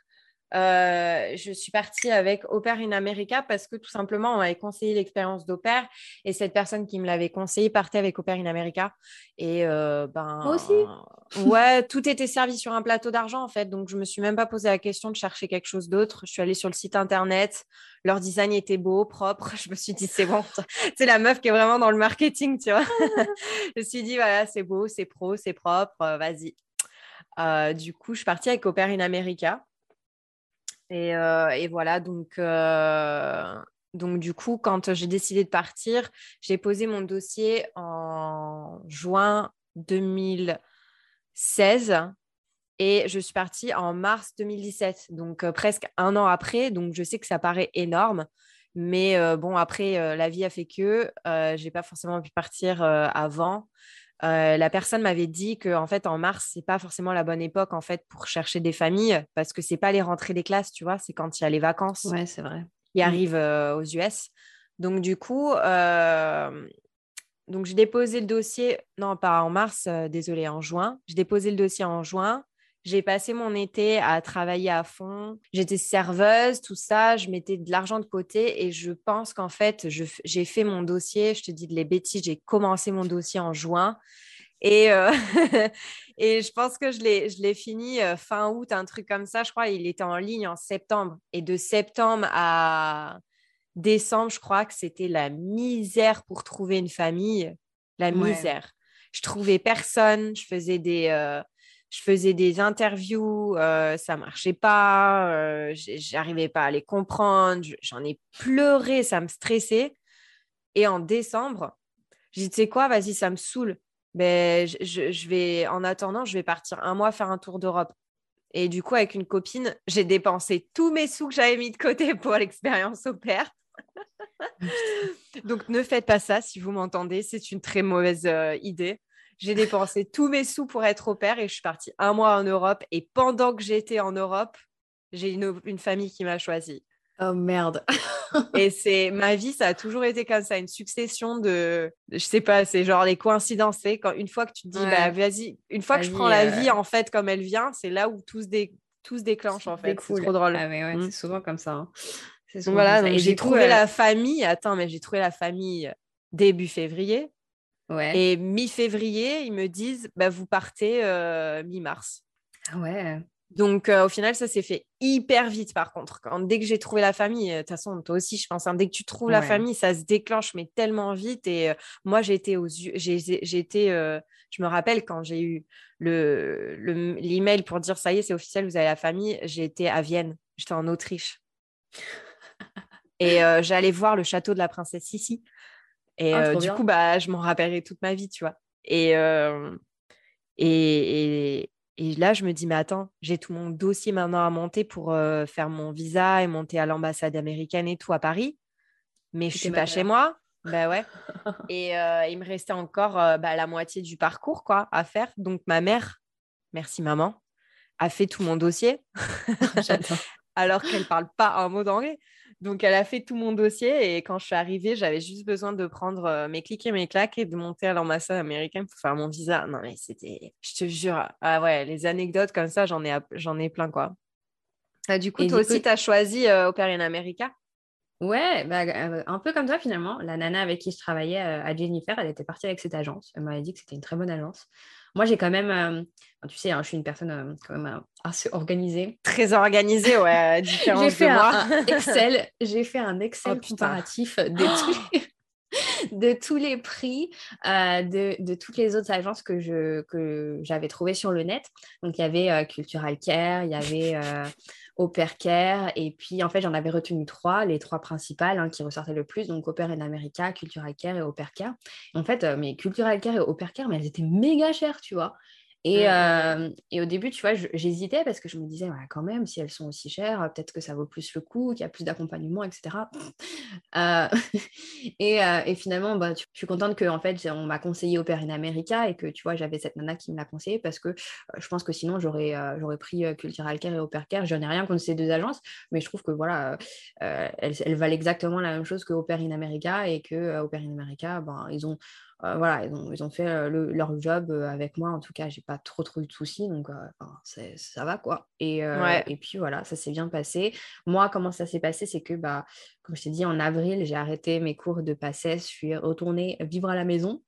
euh, je suis partie avec Au in America parce que tout simplement, on m'avait conseillé l'expérience d'au et cette personne qui me l'avait conseillé partait avec Au in America. Et euh, ben, Moi aussi. <laughs> ouais, tout était servi sur un plateau d'argent en fait. Donc, je me suis même pas posé la question de chercher quelque chose d'autre. Je suis allée sur le site internet. Leur design était beau, propre. <laughs> Je me suis dit, c'est bon. <laughs> c'est la meuf qui est vraiment dans le marketing, tu vois. je me suis dit, voilà, c'est beau, c'est pro, c'est propre. Euh, vas-y. du coup, je suis partie avec Au in America. Euh, et, voilà, donc, euh, donc du coup, quand j'ai décidé de partir, j'ai posé mon dossier en juin 2016 et je suis partie en mars 2017, donc euh, presque un an après. Donc je sais que ça paraît énorme, mais bon, après, la vie a fait que je n'ai pas forcément pu partir avant. Euh, la personne m'avait dit que en fait en mars c'est pas forcément la bonne époque en fait pour chercher des familles parce que c'est pas les rentrées des classes tu vois c'est quand il y a les vacances ouais c'est vrai. ils mm. arrivent euh, aux US donc du coup euh, donc j'ai déposé le dossier non pas en mars désolé en juin. J'ai déposé le dossier en juin j'ai passé mon été à travailler à fond. J'étais serveuse, tout ça. Je mettais de l'argent de côté et je pense qu'en fait, j'ai fait mon dossier. Je te dis de les bêtises, j'ai commencé mon dossier en juin. Et, euh, <laughs> et je pense que je l'ai fini euh, fin août, un truc comme ça. Je crois il était en ligne en septembre. Et de septembre à décembre, je crois que c'était la misère pour trouver une famille. La misère. Je trouvais personne. Je faisais des, euh, je faisais des interviews, euh, ça marchait pas, euh, j'arrivais pas à les comprendre, j'en ai pleuré, ça me stressait. Et en décembre, j'ai dit, tu sais quoi, vas-y, ça me saoule. Mais ben, je, vais, en attendant, je vais partir un mois faire un tour d'Europe. Et du coup, avec une copine, j'ai dépensé tous mes sous que j'avais mis de côté pour l'expérience au père. <laughs> Donc, ne faites pas ça si vous m'entendez, c'est une très mauvaise euh, idée. J'ai dépensé tous mes sous pour être au père et je suis partie un mois en Europe. Et pendant que j'étais en Europe, j'ai une, une famille qui m'a choisie. Oh merde. <laughs> et c'est ma vie, ça a toujours été comme ça, une succession de, je sais pas, c'est genre les coïncidences. Quand une fois que tu te dis, bah vas-y, une fois que je prends la vie en fait comme elle vient, c'est là où tout se, tout se déclenche en fait. C'est trop drôle. Ah, ouais, mm. c'est souvent comme ça. Hein. voilà, j'ai trouvé la famille. Attends, mais j'ai trouvé la famille début février. Et mi-février, ils me disent bah, vous partez euh, mi-mars. Ah ouais. Donc, euh, au final, ça s'est fait hyper vite, par contre. Quand, dès que j'ai trouvé la famille, de toute façon, toi aussi, je pense, hein, dès que tu trouves la famille, ça se déclenche, mais tellement vite. Et moi, j'ai été aux j'ai été, je me rappelle quand j'ai eu le l'email pour dire ça y est, c'est officiel, vous avez la famille, j'ai été à Vienne, j'étais en Autriche. <laughs> et j'allais voir le château de la princesse Sissi. Et ah, euh, du coup, bah, je m'en rappellerai toute ma vie, tu vois. Euh, et, et, et, là, je me dis, mais attends, j'ai tout mon dossier maintenant à monter pour euh, faire mon visa et monter à l'ambassade américaine et tout à Paris. Mais je suis pas chez moi. Bah ouais. <laughs> et il me restait encore bah, la moitié du parcours quoi, à faire. Donc ma mère, merci maman, a fait tout mon dossier. <laughs> <laughs> alors qu'elle parle pas un mot d'anglais. Donc, elle a fait tout mon dossier et quand je suis arrivée, j'avais juste besoin de prendre euh, mes clics et mes claques et de monter à l'ambassade américaine pour faire mon visa. Non, mais c'était, je te jure, ah ouais, les anecdotes comme ça, j'en ai, j'en ai plein quoi. Ah, du coup, toi aussi, tu as choisi euh, Opera in America? Ouais, bah, un peu comme toi finalement. La nana avec qui je travaillais à Jennifer, elle était partie avec cette agence. Elle m'avait dit que c'était une très bonne agence. Moi, j'ai quand même, tu sais, hein, je suis une personne quand même assez organisée. Très organisée, ouais, <laughs> différente j'ai fait de moi. Un, Excel, j'ai fait un Excel oh, comparatif de <gasps> tous de tous les prix euh, de, toutes les autres agences que, j'avais trouvées sur le net. Donc, il y avait euh, Cultural Care, il y avait euh, Care, et puis en fait, j'en avais retenu trois, les trois principales hein, qui ressortaient le plus, donc Pair in America, Cultural Care et Au Care. En fait, mais Cultural Care et Au Care, mais elles étaient méga chères, tu vois. Et, euh, et, au début, tu vois, j'hésitais parce que je me disais, quand même, si elles sont aussi chères, peut-être que ça vaut plus le coup, qu'il y a plus d'accompagnement, etc. <laughs> Euh, <laughs> et, euh, et, finalement, bah, je suis contente qu'en fait, on m'a conseillé Opère in America et que, tu vois, j'avais cette nana qui me l'a conseillé parce que je pense que sinon, j'aurais j'aurais pris Cultural Care et Opère Care. Je n'ai rien contre ces deux agences, mais je trouve que, voilà, elles, elles, valent exactement la même chose que Opère in America et que Opère in America, ben, ils ont euh, voilà, ils ont, fait euh, leur job euh, avec moi. En tout cas, j'ai pas trop trop eu de soucis, donc ça va quoi. Et, et puis voilà, ça s'est bien passé. Moi, comment ça s'est passé, c'est que bah, comme je t'ai dit, en avril, j'ai arrêté mes cours de passesse, je suis retournée vivre à la maison.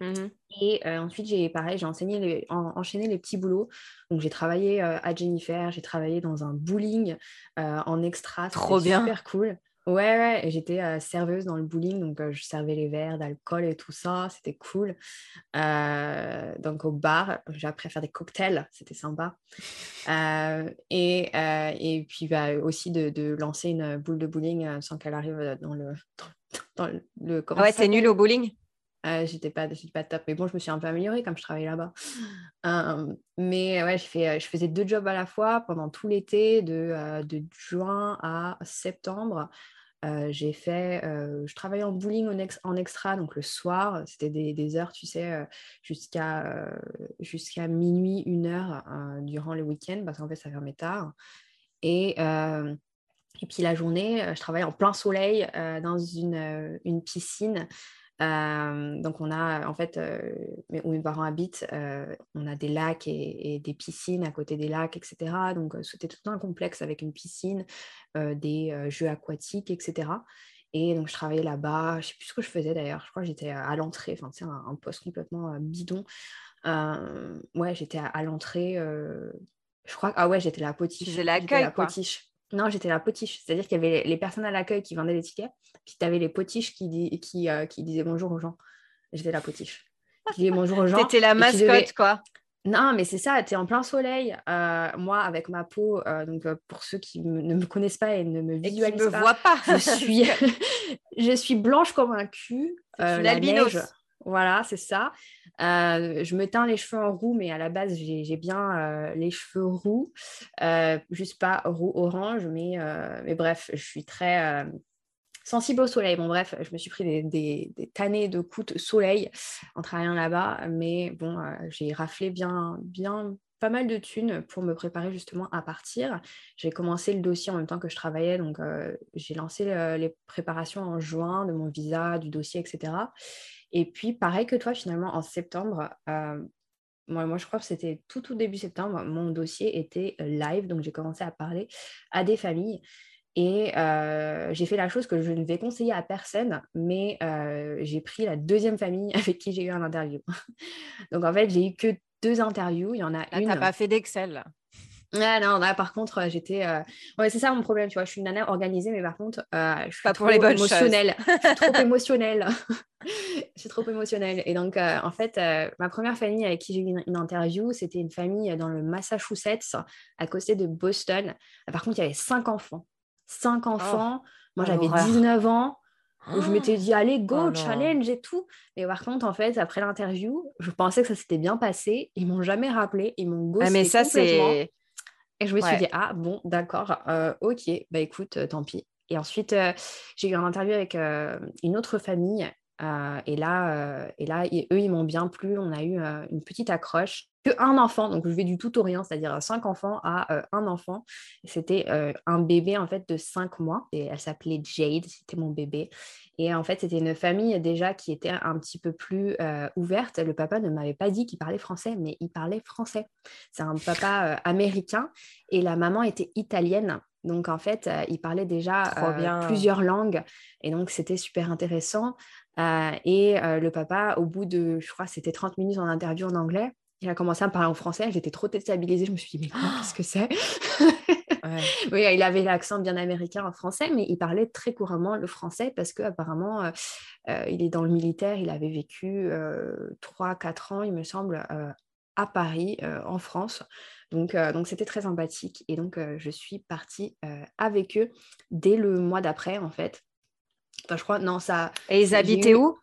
Mmh et ensuite, j'ai pareil, j'ai enseigné enchaîné les petits boulots. Donc, j'ai travaillé à Jennifer, j'ai travaillé dans un bowling en extra. Trop bien. Super cool. Ouais, ouais, j'étais serveuse dans le bowling, donc je servais les verres d'alcool et tout ça, c'était cool. donc au bar, j'ai appris à faire des cocktails, c'était sympa. et, et puis bah, aussi de, de, lancer une boule de bowling sans qu'elle arrive dans le... <laughs> Dans, le ah ouais, c'est nul au bowling? J'étais pas, pas top, mais bon, je me suis un peu améliorée comme je travaillais là-bas. mais ouais, je, fais, je faisais deux jobs à la fois pendant tout l'été, de, de juin à septembre. J'ai fait, je travaillais en bowling en, extra, donc le soir, c'était des, heures, tu sais, jusqu'à jusqu'à minuit, une heure durant le week-end, parce qu'en fait, ça fermait tard. Et, et puis la journée, je travaillais en plein soleil dans une, une piscine donc on a en fait où mes parents habitent, on a des lacs et, des piscines à côté des lacs, etc. Donc c'était tout un complexe avec une piscine, des jeux aquatiques, etc. Et donc je travaillais là-bas, je sais plus ce que je faisais d'ailleurs, je crois que j'étais à l'entrée, enfin c'est un, un, poste complètement bidon. ouais, j'étais à, l'entrée, je crois, ah ouais, j'étais la potiche. J'étais la potiche. Non, j'étais la potiche. C'est-à-dire qu'il y avait les personnes à l'accueil qui vendaient les tickets, puis tu avais les potiches qui, qui, euh, qui disaient bonjour aux gens. J'étais la potiche. Qui disais bonjour aux <laughs> gens. T'étais la mascotte, quoi. Non, mais c'est ça, tu es en plein soleil. Euh, moi, avec ma peau, euh, donc pour ceux qui ne me connaissent pas et ne me visualisent me voient pas, je suis, <laughs> <laughs> je suis blanche comme un cul. Voilà, c'est ça. Euh, je me teins les cheveux en roux, mais à la base, j'ai bien euh, les cheveux roux, euh, juste pas roux orange, mais, bref, je suis très sensible au soleil. Bon, bref, je me suis pris des, des, tannées de coups soleil en travaillant là-bas, mais bon, j'ai raflé bien, bien pas mal de thunes pour me préparer justement à partir. J'ai commencé le dossier en même temps que je travaillais, donc j'ai lancé les préparations en juin de mon visa, du dossier, etc. Et puis, pareil que toi, finalement, en septembre, euh, moi, moi, je crois que c'était tout, tout début septembre, mon dossier était live. Donc, j'ai commencé à parler à des familles. Et euh, j'ai fait la chose que je ne vais conseiller à personne, mais euh, j'ai pris la deuxième famille <laughs> avec qui j'ai eu un interview. donc, en fait, j'ai eu que deux interviews. Il y en a une. Tu n'as pas fait d'Excel ah non, par contre, euh, j'étais. Euh, ouais, c'est ça mon problème, tu vois. Je suis une nana organisée, mais par contre, euh, je suis pas pour les bonnes émotionnelle. <laughs> je suis trop émotionnelle. <laughs> je suis trop émotionnelle. Et donc, en fait, ma première famille avec qui j'ai eu une, interview, c'était une famille dans le Massachusetts, à côté de Boston. Par contre, il y avait cinq enfants. Cinq oh, enfants. Moi, j'avais 19 ans. Où je m'étais dit, allez, go, oh challenge et tout. Et par contre, en fait, après l'interview, je pensais que ça s'était bien passé. Ils m'ont jamais rappelé. Ils m'ont ghosté. Ah, mais ça, c'est et je me suis dit, ah bon, d'accord, euh, ok, bah écoute, euh, tant pis. Et ensuite, euh, j'ai eu un interview avec une autre famille. Et là, et là eux, ils m'ont bien plu. On a eu une petite accroche que un enfant, donc je vais du tout au rien, c'est-à-dire cinq enfants à euh, un enfant. C'était euh, un bébé en fait de cinq mois et elle s'appelait Jade, c'était mon bébé. Et en fait, c'était une famille déjà qui était un petit peu plus euh, ouverte. Le papa ne m'avait pas dit qu'il parlait français, mais il parlait français. C'est un papa américain et la maman était italienne. Donc, en fait, il parlait déjà plusieurs langues. Et donc, c'était super intéressant. et le papa, au bout de, je crois, c'était 30 minutes en interview en anglais, il a commencé à me parler en français. J'étais trop déstabilisée. Je me suis dit, mais qu'est-ce que c'est? <laughs> Oui, il avait l'accent bien américain en français, mais il parlait très couramment le français parce qu'apparemment, euh, euh, il est dans le militaire. Il avait vécu euh, 3-4 ans, il me semble, euh, à Paris, en France. Donc, donc c'était très sympathique. Et donc, je suis partie avec eux dès le mois d'après, en fait. Enfin, je crois, non, ça. Et ils habitaient où?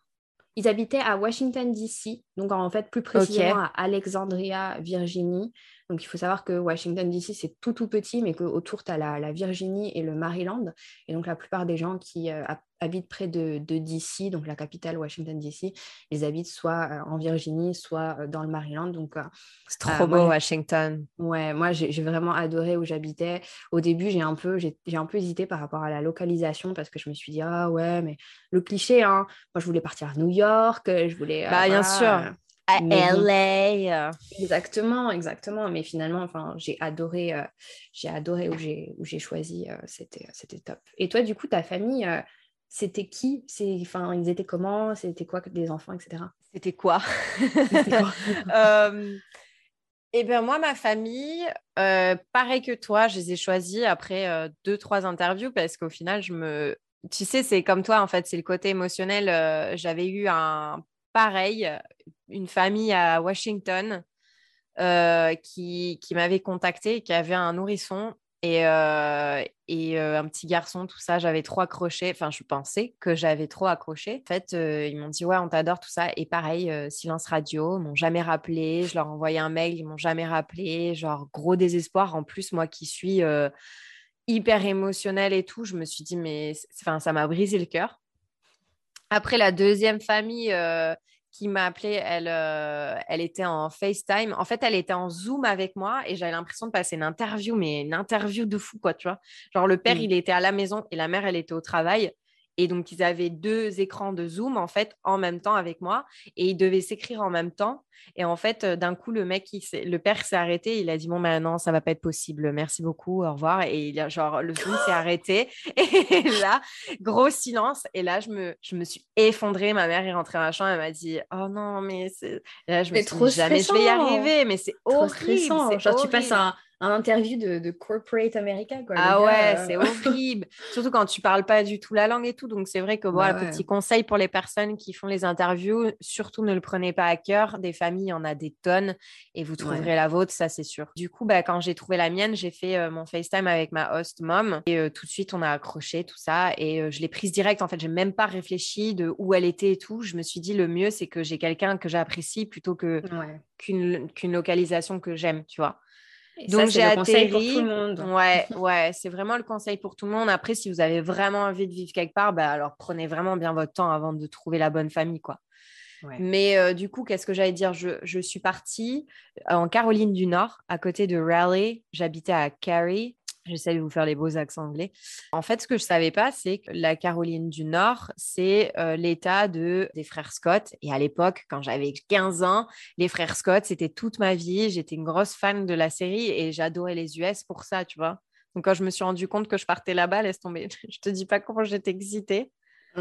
Ils habitaient à Washington, D.C., donc en fait plus précisément à Alexandria, Virginie. Donc, il faut savoir que Washington, D.C., c'est tout, tout petit, mais qu'autour, tu as la, Virginie et le Maryland. Et donc, la plupart des gens qui euh, habitent près de, de, D.C., donc la capitale Washington, D.C., ils habitent soit euh, en Virginie, soit euh, dans le Maryland. Donc, c'est trop beau, Washington. Ouais, moi, j'ai vraiment adoré où j'habitais. Au début, j'ai un, peu, un peu hésité par rapport à la localisation parce que je me suis dit, ah ouais, mais le cliché, hein, moi, je voulais partir à New York, je voulais. Bah, bien sûr à LA. Exactement, exactement. Mais finalement, enfin, j'ai adoré, euh, j'ai adoré où j'ai où j'ai choisi. Euh, c'était c'était top. Et toi, du coup, ta famille, euh, c'était qui? C'est, enfin, ils étaient comment? C'était quoi des enfants, etc. C'était quoi, <laughs> Eh bien, moi, ma famille, pareil que toi, je les ai choisis après deux, trois interviews parce qu'au final, je me. Tu sais, c'est comme toi, en fait, c'est le côté émotionnel. J'avais eu un pareil, une famille à Washington euh, qui, qui m'avait contacté, qui avait un nourrisson et, euh, et euh, un petit garçon, tout ça. J'avais trop accroché. Enfin, je pensais que j'avais trop accroché. En fait, ils m'ont dit Ouais, on t'adore, tout ça. Et pareil, silence radio, ils m'ont jamais rappelé. Je leur ai envoyé un mail, ils m'ont jamais rappelé. Genre, gros désespoir. En plus, moi qui suis hyper émotionnelle et tout, je me suis dit Mais enfin, ça m'a brisé le cœur. Après, la deuxième famille qui m'a appelée, elle, euh, elle était en FaceTime. En fait, elle était en Zoom avec moi et j'avais l'impression de passer une interview, mais une interview de fou, quoi, tu vois. Genre, le père, mm. il était à la maison et la mère, elle était au travail. Et donc, ils avaient deux écrans de Zoom, en fait, en même temps avec moi. Et ils devaient s'écrire en même temps. Et en fait, euh, d'un coup, le mec, le père s'est arrêté. Il a dit Bon, ben non, ça va pas être possible. Merci beaucoup. Au revoir. Et il a, genre, le Zoom s'est <laughs> arrêté. Et là, gros silence. Et là, je me, je me suis effondrée. Ma mère est rentrée dans la chambre. Elle m'a dit Oh non, mais c'est. là, je me suis trop dit Jamais je vais y arriver. Mais c'est horrible. Genre, tu passes un un interview de, corporate américain. Quoi, ah ouais, euh. c'est <laughs> horrible. Surtout quand tu parles pas du tout la langue et tout. Donc, c'est vrai que, voilà, bah petit conseil pour les personnes qui font les interviews, surtout ne le prenez pas à cœur. Des familles, il y en a des tonnes et vous trouverez la vôtre, ça, c'est sûr. Du coup, bah, quand j'ai trouvé la mienne, j'ai fait euh, mon FaceTime avec ma host mom et euh, tout de suite, on a accroché tout ça et je l'ai prise direct. En fait, j'ai même pas réfléchi de où elle était et tout. Je me suis dit, le mieux, c'est que j'ai quelqu'un que j'apprécie plutôt que qu'une localisation que j'aime, tu vois. Donc j'ai atterri. Pour tout le monde. Ouais, <laughs> ouais, c'est vraiment le conseil pour tout le monde. Après, si vous avez vraiment envie de vivre quelque part, bah, alors prenez vraiment bien votre temps avant de trouver la bonne famille, quoi. Mais euh, du coup, qu'est-ce que j'allais dire? Je, je, suis partie en Caroline du Nord, à côté de Raleigh. J'habitais à Cary. J'essaie de vous faire les beaux accents anglais. En fait, ce que je ne savais pas, c'est que la Caroline du Nord, c'est euh, l'état de, des frères Scott. Et à l'époque, quand j'avais 15 ans, les frères Scott, c'était toute ma vie. J'étais une grosse fan de la série et j'adorais les US pour ça, tu vois. Donc, quand je me suis rendu compte que je partais là-bas, laisse tomber. <laughs> je te dis pas comment j'étais excitée.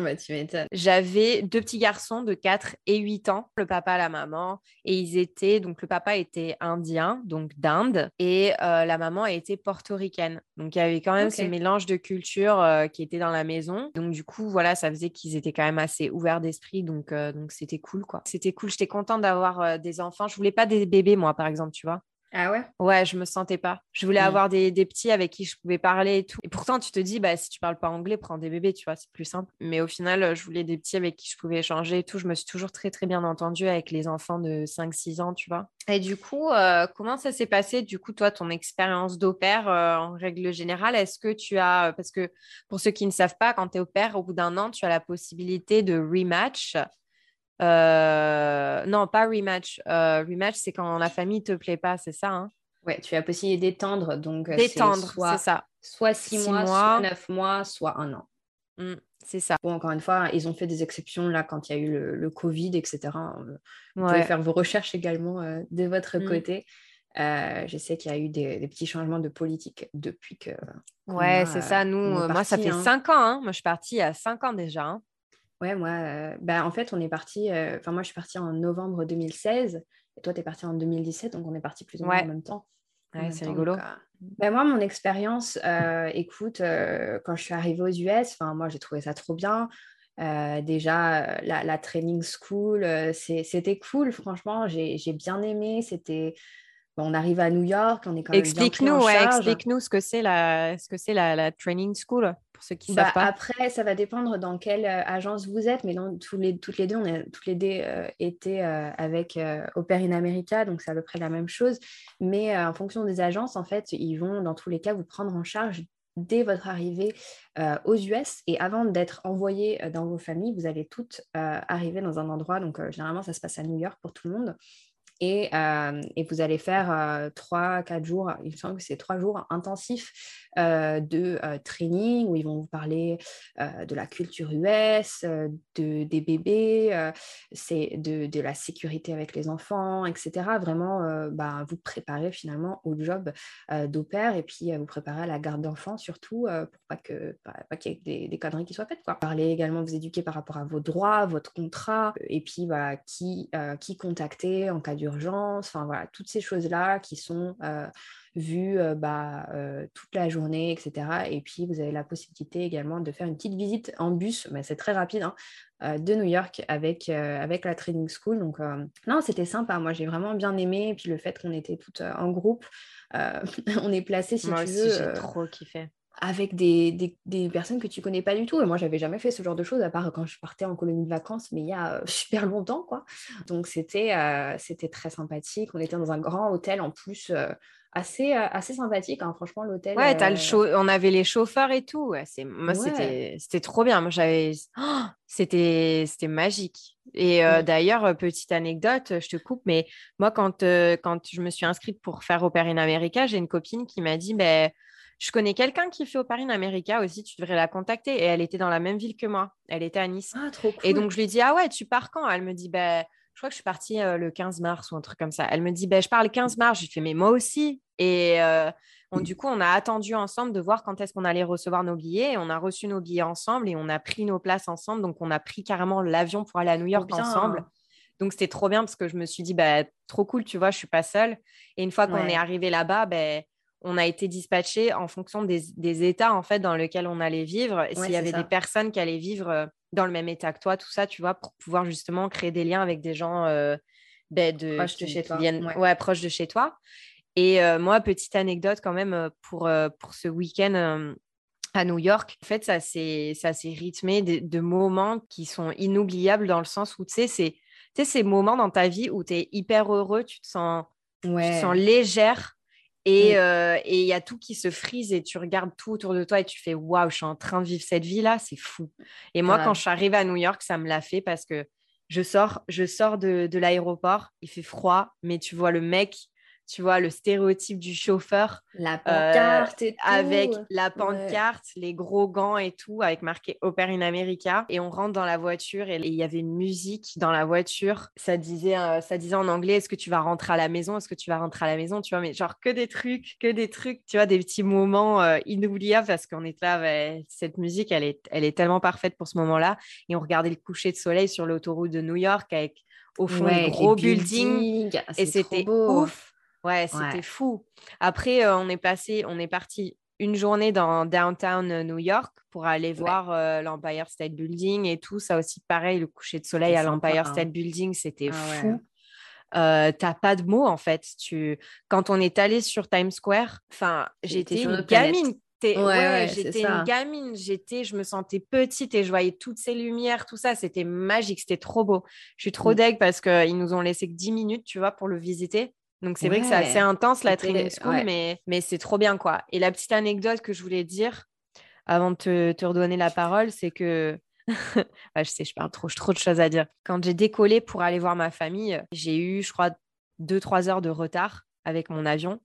Bah, J'avais deux petits garçons de 4 et 8 ans, le papa, la maman, et ils étaient, donc le papa était indien, donc d'Inde, et euh, la maman était portoricaine. Donc il y avait quand même ce mélange de culture euh, qui était dans la maison. Donc du coup, voilà, ça faisait qu'ils étaient quand même assez ouverts d'esprit, donc euh, donc c'était cool, quoi. C'était cool, j'étais contente d'avoir des enfants. Je voulais pas des bébés, moi, par exemple, tu vois. Ah ouais? Ouais, je me sentais pas. Je voulais mm. avoir des, petits avec qui je pouvais parler et tout. Et pourtant, tu te dis, bah, si tu parles pas anglais, prends des bébés, tu vois, c'est plus simple. Mais au final, je voulais des petits avec qui je pouvais échanger et tout. Je me suis toujours très, très bien entendue avec les enfants de 5-6 ans, tu vois. Et du coup, euh, comment ça s'est passé, du coup, toi, ton expérience d'au pair euh, en règle générale? Est-ce que tu as, parce que pour ceux qui ne savent pas, quand tu es au pair, au bout d'un an, tu as la possibilité de rematch euh, non, pas rematch. Euh, rematch, c'est quand la famille te plaît pas, c'est ça hein? Ouais, tu as possibilité d'étendre. Donc, euh, d'étendre, c'est ça. Soit six, mois, soit neuf mois, soit un an. Mmh, c'est ça. Bon, encore une fois, ils ont fait des exceptions là quand il y a eu le, Covid, etc. Vous pouvez faire vos recherches également de votre mmh. côté. je sais qu'il y a eu des, petits changements de politique depuis que. Ouais, c'est ça. Nous, moi, ça fait hein. cinq ans. Hein. Moi, je suis partie il y a cinq ans déjà. Hein. Ouais, moi, ben, en fait, on est parti. Enfin, moi, je suis partie en novembre 2016 et toi, tu es parti en 2017, donc on est parti plus ou moins en même temps. Ouais, c'est rigolo. Ben moi, mon expérience, écoute, quand je suis arrivée aux US, moi, j'ai trouvé ça trop bien. Euh, déjà, la, training school, euh, c'était cool, franchement, j'ai bien aimé. C'était, on arrive à New York, on est quand même explique-nous, ouais, explique-nous ce que c'est la, ce que c'est la, training school pour ceux qui bah, savent pas. Après, ça va dépendre dans quelle euh, agence vous êtes, mais dans, tous les, toutes les deux, on a toutes les deux été avec Opera in America, donc c'est à peu près la même chose. Mais en fonction des agences, en fait, ils vont dans tous les cas vous prendre en charge dès votre arrivée euh, aux US et avant d'être envoyé euh, dans vos familles, vous allez toutes euh, arriver dans un endroit. Donc, généralement, ça se passe à New York pour tout le monde. Et, et, vous allez faire trois, quatre jours, il me semble que c'est trois jours intensifs de training où ils vont vous parler de la culture US, de, des bébés, c'est de, de, la sécurité avec les enfants, etc. Vraiment, bah, vous préparer finalement au job d'au et puis vous préparer à la garde d'enfants surtout pour pas que pas, qu'il y ait des, des, conneries qui soient faites. Quoi. Parler également, vous éduquer par rapport à vos droits, votre contrat et puis bah, qui, qui contacter en cas d'urgence urgence, enfin voilà, toutes ces choses-là qui sont euh, vues euh, bah, euh, toute la journée, etc. Et puis vous avez la possibilité également de faire une petite visite en bus, mais c'est très rapide, hein, de New York avec, avec la training school. Donc non, c'était sympa, moi j'ai vraiment bien aimé. Et puis le fait qu'on était toutes en groupe, <laughs> on est placé si moi tu aussi, veux. J'ai trop kiffé avec des, des, personnes que tu connais pas du tout. Et moi, j'avais jamais fait ce genre de choses, à part quand je partais en colonie de vacances, mais il y a euh, <laughs> super longtemps, quoi. Donc, c'était euh, c'était très sympathique. On était dans un grand hôtel, en plus, euh, assez, assez sympathique, hein. franchement, l'hôtel. Ouais, as le on avait les chauffeurs et tout. Ouais, moi, c'était trop bien. Moi, j'avais... Oh, c'était magique. Et d'ailleurs, petite anecdote, je te coupe, mais moi, quand, quand je me suis inscrite pour faire Opera in America, j'ai une copine qui m'a dit... Ben, je connais quelqu'un qui fait Opera in America aussi, tu devrais la contacter. Et elle était dans la même ville que moi. Elle était à Nice. Ah, trop cool. Et donc, je lui ai dit, ah ouais, tu pars quand Elle me dit, ben, je crois que je suis partie euh, le 15 mars ou un truc comme ça. Elle me dit, ben, je pars le 15 mars. J'ai fait, mais moi aussi. Et euh, du coup, on a attendu ensemble de voir quand est-ce qu'on allait recevoir nos billets. Et on a reçu nos billets ensemble et on a pris nos places ensemble. Donc, on a pris carrément l'avion pour aller à New York ensemble. Donc, c'était trop bien parce que je me suis dit, bah, trop cool, tu vois, je suis pas seule. Et une fois qu'on est arrivé là-bas, ben, on a été dispatché en fonction des, états en fait dans lesquels on allait vivre. S'il y avait des personnes qui allaient vivre euh, dans le même état que toi, tout ça, tu vois, pour pouvoir justement créer des liens avec des gens euh, ben, de, proches de chez toi. ouais. de chez toi. Et euh, moi, petite anecdote quand même pour, pour ce week-end à New York. En fait, ça s'est rythmé de, moments qui sont inoubliables dans le sens où, tu sais, c'est ces moments dans ta vie où tu es hyper heureux, tu te sens, tu te sens légère euh, et il y a tout qui se frise et tu regardes tout autour de toi et tu fais waouh, je suis en train de vivre cette vie-là, c'est fou. Et moi, quand je suis arrivée à New York, ça me l'a fait parce que je sors, je sors de, de l'aéroport, il fait froid, mais tu vois le mec tu vois, le stéréotype du chauffeur. La euh, pancarte et tout. Avec la pancarte, les gros gants et tout, avec marqué Opera in America. Et on rentre dans la voiture et il y avait une musique dans la voiture. Ça disait, euh, ça disait en anglais, est-ce que tu vas rentrer à la maison Est-ce que tu vas rentrer à la maison Tu vois, mais genre que des trucs, que des trucs, tu vois, des petits moments euh, inoubliables parce qu'on est là, cette musique, elle est, elle est tellement parfaite pour ce moment-là. Et on regardait le coucher de soleil sur l'autoroute de New York avec au fond ouais, gros buildings. Building. Et c'était ouf. Ouais, c'était fou. Après, euh, on est passé, on est parti une journée dans downtown euh, New York pour aller voir euh, l'Empire State Building et tout. Ça aussi, pareil, le coucher de soleil à l'Empire hein. State Building, c'était ah fou. T'as pas de mots en fait. Tu... Quand on est allé sur Times Square, enfin, j'étais une gamine. Ouais, j'étais une gamine, j'étais, je me sentais petite et je voyais toutes ces lumières, tout ça, c'était magique, c'était trop beau. Je suis trop mmh. deg parce qu'ils nous ont laissé que 10 minutes, tu vois, pour le visiter. Donc c'est vrai que c'est assez intense la training school, mais, mais c'est trop bien quoi. Et la petite anecdote que je voulais dire avant de te, te redonner la parole, c'est que <laughs> je sais, je parle trop, trop de choses à dire. Quand j'ai décollé pour aller voir ma famille, j'ai eu, je crois, deux, trois heures de retard avec mon avion.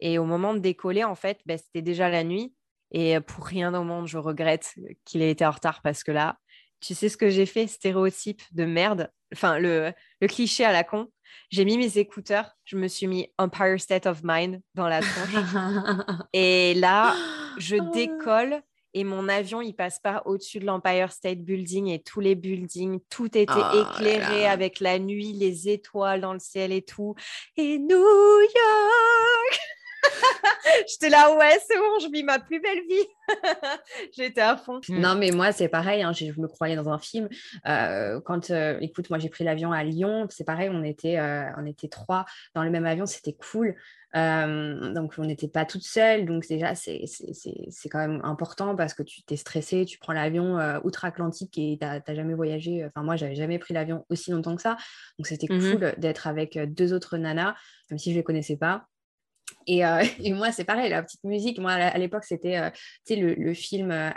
Et au moment de décoller, en fait, ben, c'était déjà la nuit. Et pour rien au monde, je regrette qu'il ait été en retard parce que là, tu sais ce que j'ai fait Stéréotype de merde. Enfin, le, le cliché à la con j'ai mis mes écouteurs, je me suis mis Empire State of Mind dans la tronche. <laughs> et là, je oh. décolle et mon avion, il passe pas au-dessus de l'Empire State Building et tous les buildings, tout était oh éclairé avec la nuit, les étoiles dans le ciel et tout. Et New York <laughs> J'étais là, ouais, c'est bon, je vis ma plus belle vie. <laughs> J'étais à fond. Non, mais moi, c'est pareil, hein, je me croyais dans un film. Euh, quand, euh, écoute, moi, j'ai pris l'avion à Lyon, c'est pareil, on était, euh, on était trois dans le même avion, c'était cool. donc, on n'était pas toutes seules. Donc, déjà, c'est quand même important parce que tu t'es stressé, tu prends l'avion outre-Atlantique et tu n'as jamais voyagé. Enfin, moi, j'avais jamais pris l'avion aussi longtemps que ça. Donc, c'était mmh cool d'être avec deux autres nanas, même si je ne les connaissais pas. Euh, <laughs> et, moi, c'est pareil, la petite musique. Moi, à l'époque, c'était euh, le, le, film euh,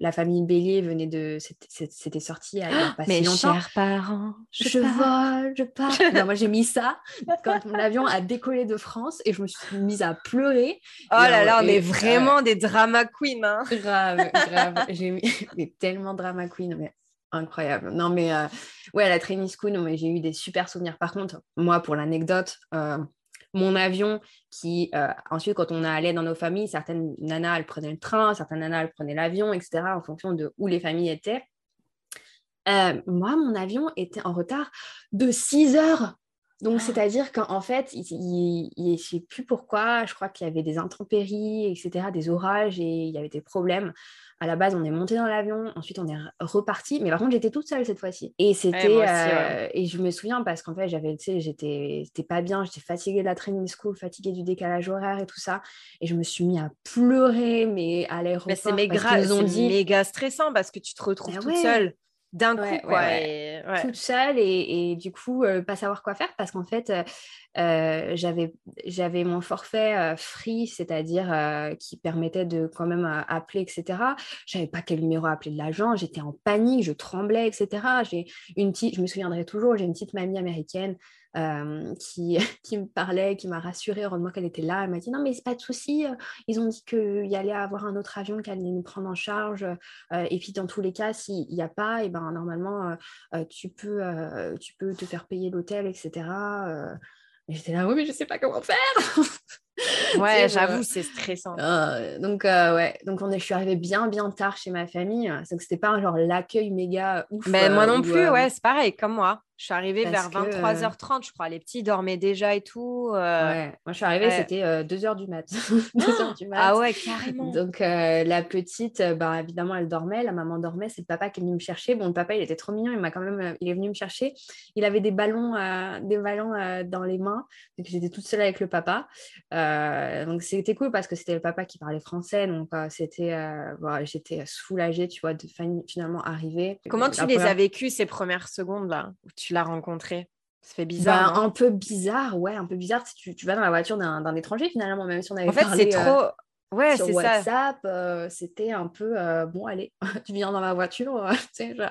La famille Bélier venait de. C'était sorti il y a pas Mes si longtemps. chers parents, je, je vole, je pars. Moi, j'ai mis ça <laughs> quand mon avion a décollé de France et je me suis mise à pleurer. Oh là là, on est vraiment des drama queens. Hein. Grave, <laughs> grave. j'ai mis mais tellement drama queen, mais incroyable. Non, mais ouais, la training school, j'ai eu des super souvenirs. Par contre, moi, pour l'anecdote, mon avion qui, euh, ensuite, quand on allait dans nos familles, certaines nanas, elles prenaient le train, certaines nanas, elles prenaient l'avion, etc., en fonction de où les familles étaient. Euh, moi, mon avion était en retard de 6 heures. Donc, ah. c'est-à-dire qu'en fait, il, je ne sais plus pourquoi, je crois qu'il y avait des intempéries, etc., des orages et il y avait des problèmes à la base, on est monté dans l'avion, ensuite on est reparti, mais par contre, j'étais toute seule cette fois-ci. Et c'était, euh, et je me souviens parce qu'en fait, j'avais, tu sais, j'étais, pas bien, j'étais fatiguée de la training school, fatiguée du décalage horaire et tout ça, et je me suis mis à pleurer, mais à l'aéroport. c'est méga, dit... méga stressant parce que tu te retrouves ah toute seule d'un coup, quoi. Toute seule et, du coup, euh, pas savoir quoi faire parce qu'en fait, euh, euh, j'avais mon forfait free, c'est-à-dire qui permettait de quand même appeler, etc. Je savais pas quel numéro appeler de l'agent, j'étais en panique, je tremblais, etc. J'ai une petite, je me souviendrai toujours, j'ai une petite mamie américaine euh, qui, <laughs> qui, me parlait, qui m'a rassurée, heureusement qu'elle était là. Elle m'a dit non, mais c'est pas de souci, ils ont dit qu'il y allait avoir un autre avion qui allait nous prendre en charge. Euh, et puis, dans tous les cas, s'il n'y a pas, et ben, normalement, tu, peux, tu peux te faire payer l'hôtel, etc. Et j'étais là, oui, mais je sais pas comment faire. <laughs> ouais, j'avoue, c'est stressant. donc, ouais, donc on est, je suis arrivée bien, bien tard chez ma famille. Donc, c'était pas genre l'accueil méga ouf. Mais moi non plus, ouais, c'est pareil, comme moi. Je suis arrivée vers 23h30, euh, je crois. Les petits dormaient déjà et tout. Euh, ouais. Moi, je suis arrivée, c'était 2h euh, du mat. <laughs> 2h du mat. Ah ouais, carrément. Donc, la petite, bah, évidemment, elle dormait. La maman dormait. C'est le papa qui est venu me chercher. Bon, le papa, il était trop mignon. Il m'a quand même, il est venu me chercher. Il avait des ballons, des ballons dans les mains. Donc, j'étais toute seule avec le papa. donc, c'était cool parce que c'était le papa qui parlait français. Donc, c'était, voilà, j'étais soulagée, tu vois, de finalement arriver. Comment tu les as vécues ces premières secondes là tu l'as rencontré ça fait bizarre. Ben, un peu bizarre, ouais, un peu bizarre si tu, tu vas dans la voiture d'un étranger finalement, même si on avait En fait, c'est euh, trop. Ouais, sur WhatsApp, euh, c'était un peu euh, bon, allez, <laughs> tu viens dans ma voiture, <laughs> genre,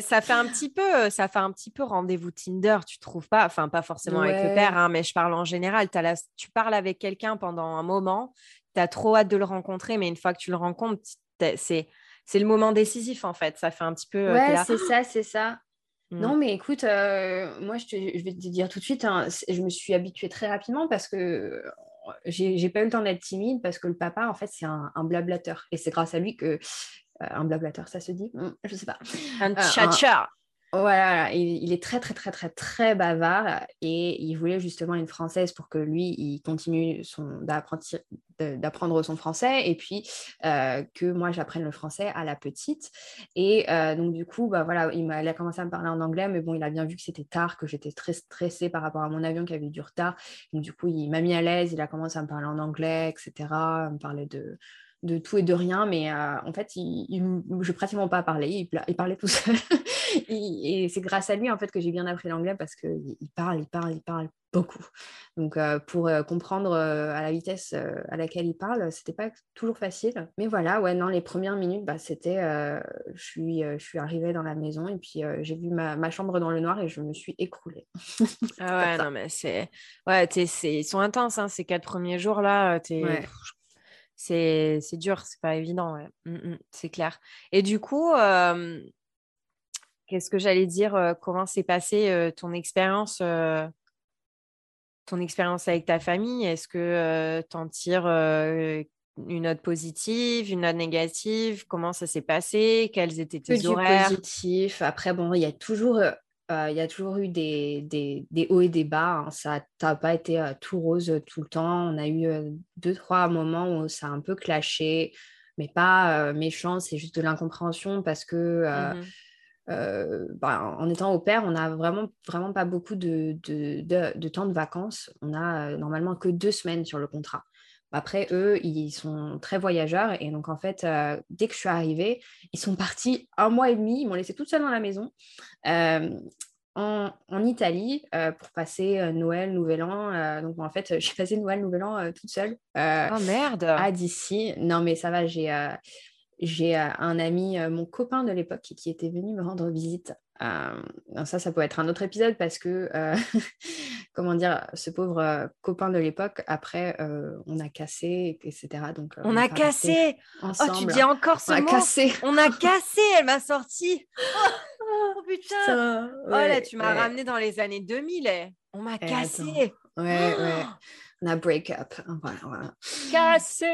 ça fait un petit peu, ça fait un petit peu rendez-vous Tinder, tu trouves pas Enfin, pas forcément avec le père, hein, mais je parle en général. As Tu parles avec quelqu'un pendant un moment, tu as trop hâte de le rencontrer, mais une fois que tu le rencontres, c'est c'est le moment décisif en fait. Ça fait un petit peu. Ouais, c'est ça, c'est ça. Non, mmh. mais écoute, euh, moi, je, vais te dire tout de suite, hein, je me suis habituée très rapidement parce que euh, j'ai pas eu le temps d'être timide parce que le papa, en fait, c'est un, blablateur. Et c'est grâce à lui que. Euh, un blablateur, ça se dit? Je mmh, Je sais pas. Un tchatcha. Voilà, il, est très, très, très, très, très bavard et il voulait justement une française pour que lui, il continue d'apprendre son français et puis euh, que moi, j'apprenne le français à la petite. Et euh, donc, du coup, bah, voilà, il, a, commencé à me parler en anglais, mais bon, il a bien vu que c'était tard, que j'étais très stressée par rapport à mon avion qui avait du retard. Donc, du coup, il m'a mis à l'aise, il a commencé à me parler en anglais, etc., à me parler de, de tout et de rien, mais euh, en fait, il, il, je pratiquement pas parler, il, il parlait tout seul. <laughs> et, c'est grâce à lui en fait que j'ai bien appris l'anglais parce qu'il parle, il parle, il parle beaucoup. Donc euh, pour euh, comprendre à la vitesse à laquelle il parle, c'était pas toujours facile. Mais voilà, ouais, non, les premières minutes, bah, c'était, je suis, je suis arrivée dans la maison et puis j'ai vu ma, ma, chambre dans le noir et je me suis écroulée. <laughs> ah ouais, non mais c'est, ouais, ils sont intenses hein, ces quatre premiers jours là. Ouais c'est dur, c'est pas évident, mmh, mmh, c'est clair. Et du coup, qu'est-ce que j'allais dire Comment s'est passée ton expérience ton expérience avec ta famille, est-ce que tu en tires une note positive, une note négative? Comment ça s'est passé? Quels étaient tes que horaires? du positif. Après, bon, il y a toujours, il y a toujours eu des, des, des, hauts et des bas. Hein. Ça n'a pas été tout rose tout le temps. On a eu deux, trois moments où ça a un peu clashé, mais pas méchant. C'est juste de l'incompréhension parce que mmh bah, en étant au père, on n'a vraiment, vraiment pas beaucoup de, de, de, de, temps de vacances. On a normalement que deux semaines sur le contrat. Après, eux, ils sont très voyageurs. Et donc, en fait, euh, dès que je suis arrivée, ils sont partis un mois et demi. Ils m'ont laissé toute seule dans la maison euh, en, Italie euh, pour passer Noël, Nouvel An. donc, en fait, <laughs> j'ai passé Noël, Nouvel An toute seule. oh merde À d'ici. Non, mais ça va, j'ai j'ai un ami, mon copain de l'époque, qui était venu me rendre visite euh, ça, ça peut être un autre épisode parce que, euh, <laughs> comment dire, ce pauvre euh, copain de l'époque, après, on a cassé, etc. Donc, on, a cassé Oh, tu dis encore ce on mot a cassé. On a <laughs> cassé, elle m'a sorti Oh putain Oh là, tu m'as ramené dans les années 2000, eh. on m'a eh, cassé Ouais, ouais. On a break up. Voilà, voilà. Cassé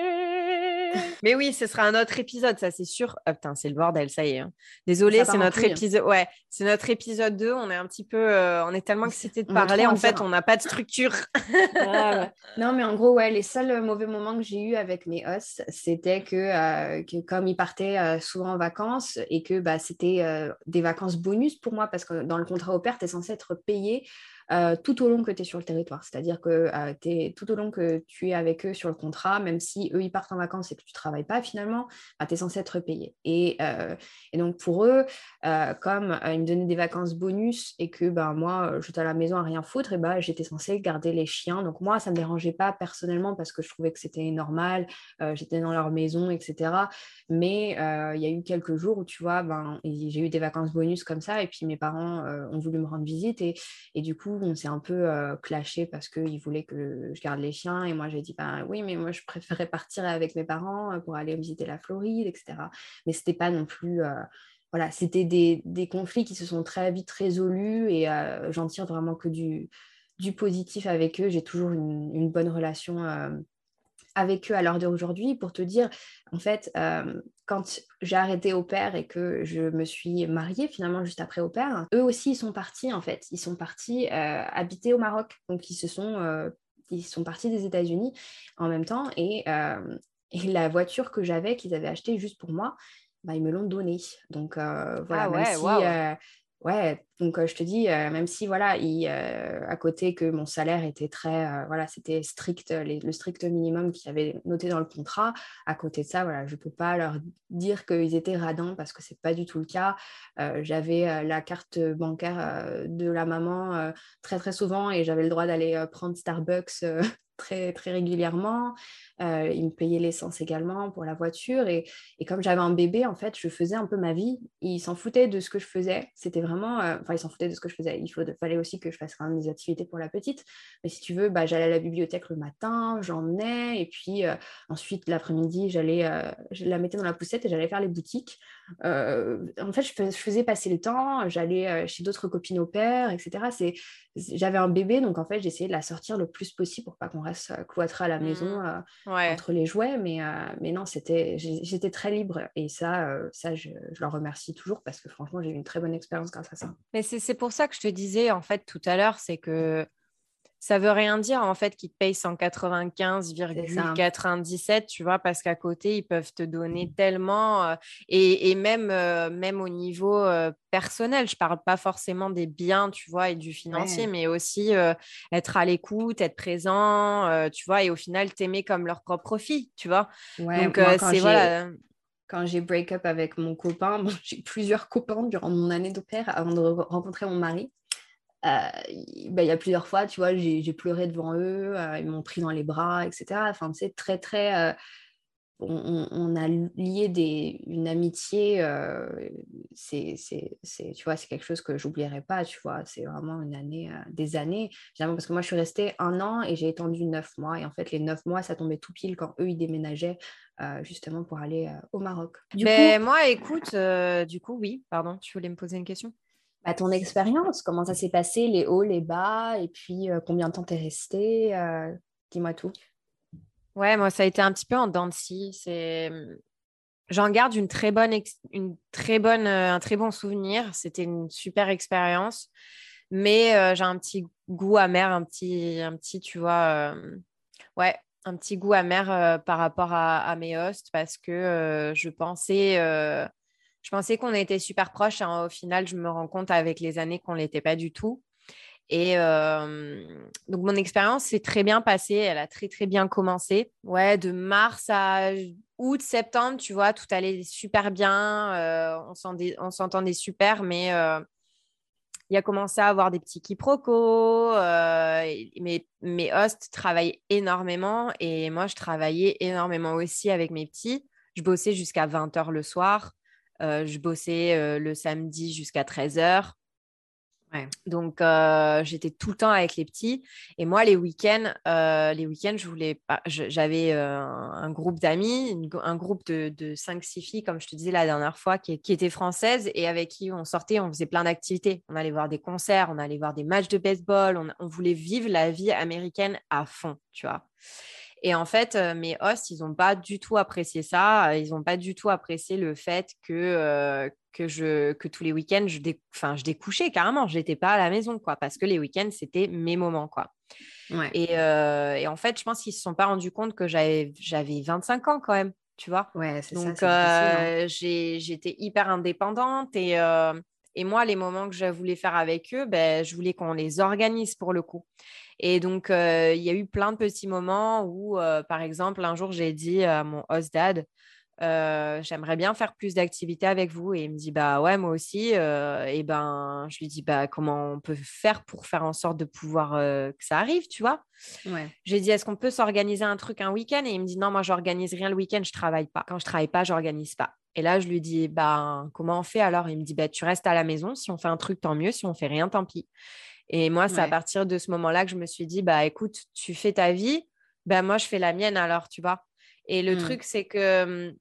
<laughs> Mais oui, ce sera un autre épisode, ça c'est sûr. Oh, putain, c'est le bordel, ça y est. Hein. Désolée, c'est notre épisode. Ouais, c'est notre épisode 2. On est un petit peu. Euh, on est tellement excités de parler. En fait, on n'a pas de structure. <laughs> Non, mais en gros, ouais, les seuls mauvais moments que j'ai eu avec mes hosts, c'était que, euh, que, comme ils partaient euh, souvent en vacances et que bah, c'était des vacances bonus pour moi, parce que dans le contrat au père, tu es censé être payé euh, tout au long que tu es sur le territoire. C'est-à-dire que euh, tout au long que tu es avec eux sur le contrat, même si eux, ils partent en vacances et que tu ne travailles pas finalement, bah, tu es censé être payé. Et, euh, donc pour eux, comme ils me donnaient des vacances bonus et que ben, moi, j'étais à la maison à rien foutre, ben, j'étais censée garder les chiens. Donc moi, ça ne me dérangeait pas personnellement parce que je trouvais que c'était normal, j'étais dans leur maison, etc. Mais il y a eu quelques jours où, tu vois, ben, j'ai eu des vacances bonus comme ça, et puis mes parents ont voulu me rendre visite, et du coup, on s'est un peu clashé parce qu'ils voulaient que je garde les chiens. Et moi, j'ai dit, ben oui, mais moi, je préférais partir avec mes parents pour aller visiter la Floride, etc. Mais c'était pas non plus. voilà, c'était des, conflits qui se sont très vite résolus et j'en tire vraiment que du, positif avec eux. J'ai toujours une, bonne relation avec eux à l'heure d'aujourd'hui pour te dire, en fait, euh, quand j'ai arrêté au père et que je me suis mariée finalement juste après au père, eux aussi ils sont partis en fait, ils sont partis euh, habiter au Maroc, donc ils se sont euh, ils sont partis des États-Unis en même temps et, et la voiture que j'avais qu'ils avaient achetée juste pour moi, bah, ils me l'ont donnée. Donc voilà, ah même si ouais, donc je te dis, même si voilà, il, à côté que mon salaire était très, voilà, c'était strict, le strict minimum qu'ils avaient noté dans le contrat, à côté de ça, voilà, je ne peux pas leur dire qu'ils étaient radins parce que ce n'est pas du tout le cas. j'avais la carte bancaire de la maman très très souvent et j'avais le droit d'aller prendre Starbucks <laughs> très, très régulièrement. Euh, il me payait l'essence également pour la voiture. Et, comme j'avais un bébé, en fait, je faisais un peu ma vie. Il s'en foutait de ce que je faisais. C'était vraiment... Euh, enfin, il s'en foutait de ce que je faisais. Il faut, fallait aussi que je fasse quand même des activités pour la petite. Mais si tu veux, bah, j'allais à la bibliothèque le matin, j'emmenais. Et puis euh, ensuite, l'après-midi, j'allais, je la mettais dans la poussette et j'allais faire les boutiques. en fait, je, faisais passer le temps. J'allais chez d'autres copines au père, etc. C'est, j'avais un bébé, donc en fait, j'essayais de la sortir le plus possible pour pas qu'on reste cloîtré à la maison. Mmh entre les jouets, mais, euh, mais non, c'était, j'étais très libre et ça, euh, ça je, je, leur remercie toujours parce que franchement, j'ai eu une très bonne expérience grâce à ça. Mais c'est pour ça que je te disais en fait tout à l'heure, c'est que ça veut rien dire en fait qu'ils te payent 195,97, tu vois, parce qu'à côté, ils peuvent te donner tellement. Euh, et, même, euh, même au niveau euh, personnel, je parle pas forcément des biens, tu vois, et du financier, mais aussi être à l'écoute, être présent, tu vois, et au final, t'aimer comme leur propre fille, tu vois. Donc, c'est voilà quand j'ai break up avec mon copain, <laughs> j'ai plusieurs copains durant mon année d'opère avant de rencontrer mon mari. Euh, bah, il y a plusieurs fois, tu vois, j'ai pleuré devant eux, euh, ils m'ont pris dans les bras, etc. Enfin, c'est très, très. Euh, on, a lié des, une amitié, c'est, tu vois, c'est quelque chose que j'oublierai pas, tu vois, c'est vraiment une année, des années, parce que moi je suis restée un an et j'ai étendu neuf mois, et en fait les neuf mois ça tombait tout pile quand eux ils déménageaient justement pour aller au Maroc. Mais moi écoute, du coup oui, pardon, tu voulais me poser une question? Bah, ton expérience, comment ça s'est passé, les hauts, les bas, et puis combien de temps t'es resté Dis-moi tout. Ouais, moi, ça a été un petit peu en dents de scie. C'est... J'en garde une très bonne, une très bonne, un très bon souvenir. C'était une super expérience. Mais j'ai un petit goût amer, un petit, un petit tu vois, ouais, un petit goût amer par rapport à, mes hosts parce que je pensais, je pensais qu'on était super proches. Hein. Au final, je me rends compte avec les années qu'on ne l'était pas du tout. Et donc, mon expérience s'est très bien passée. Elle a très, très bien commencé. Ouais, de mars à août, septembre, tu vois, tout allait super bien. on s'entendait super, mais il a commencé à avoir des petits quiproquos. mes, mes hosts travaillent énormément et moi, je travaillais énormément aussi avec mes petits. Je bossais jusqu'à 20h le soir. Je bossais le samedi jusqu'à 13h. Donc, euh, j'étais tout le temps avec les petits. Et moi, les week-ends, euh, les week-ends, je voulais J'avais euh, un groupe d'amis, un groupe de, de 5-6 filles, comme je te disais la dernière fois, qui, qui étaient françaises et avec qui on sortait, on faisait plein d'activités. On allait voir des concerts, on allait voir des matchs de baseball. On, on voulait vivre la vie américaine à fond, tu vois. Et en fait, mes hosts, ils n'ont pas du tout apprécié ça. Ils n'ont pas du tout apprécié le fait que, que, je, que tous les week-ends, je, je découchais carrément. Je n'étais pas à la maison, quoi, parce que les week-ends, c'était mes moments, quoi. Et, en fait, je pense qu'ils ne se sont pas rendus compte que j'avais 25 ans quand même, tu vois. Ouais, c'est Donc, hein. j'étais hyper indépendante et, et moi, les moments que je voulais faire avec eux, ben, je voulais qu'on les organise pour le coup. Et donc, il y a eu plein de petits moments où, par exemple, un jour, j'ai dit à mon host dad, j'aimerais bien faire plus d'activités avec vous. Et il me dit, bah ouais, moi aussi. et ben, je lui dis, bah comment on peut faire pour faire en sorte de pouvoir que ça arrive, tu vois? Ouais. J'ai dit, est-ce qu'on peut s'organiser un truc un week-end? Et il me dit, non, moi, j'organise rien le week-end, je travaille pas. Quand je travaille pas, j'organise pas. Et là, je lui dis, bah, comment on fait alors? Il me dit, bah, tu restes à la maison. Si on fait un truc, tant mieux. Si on fait rien, tant pis. Et moi, c'est à partir de ce moment-là que je me suis dit, bah écoute, tu fais ta vie, bah moi, je fais la mienne alors, tu vois. Et le mmh. truc, c'est que, mmh,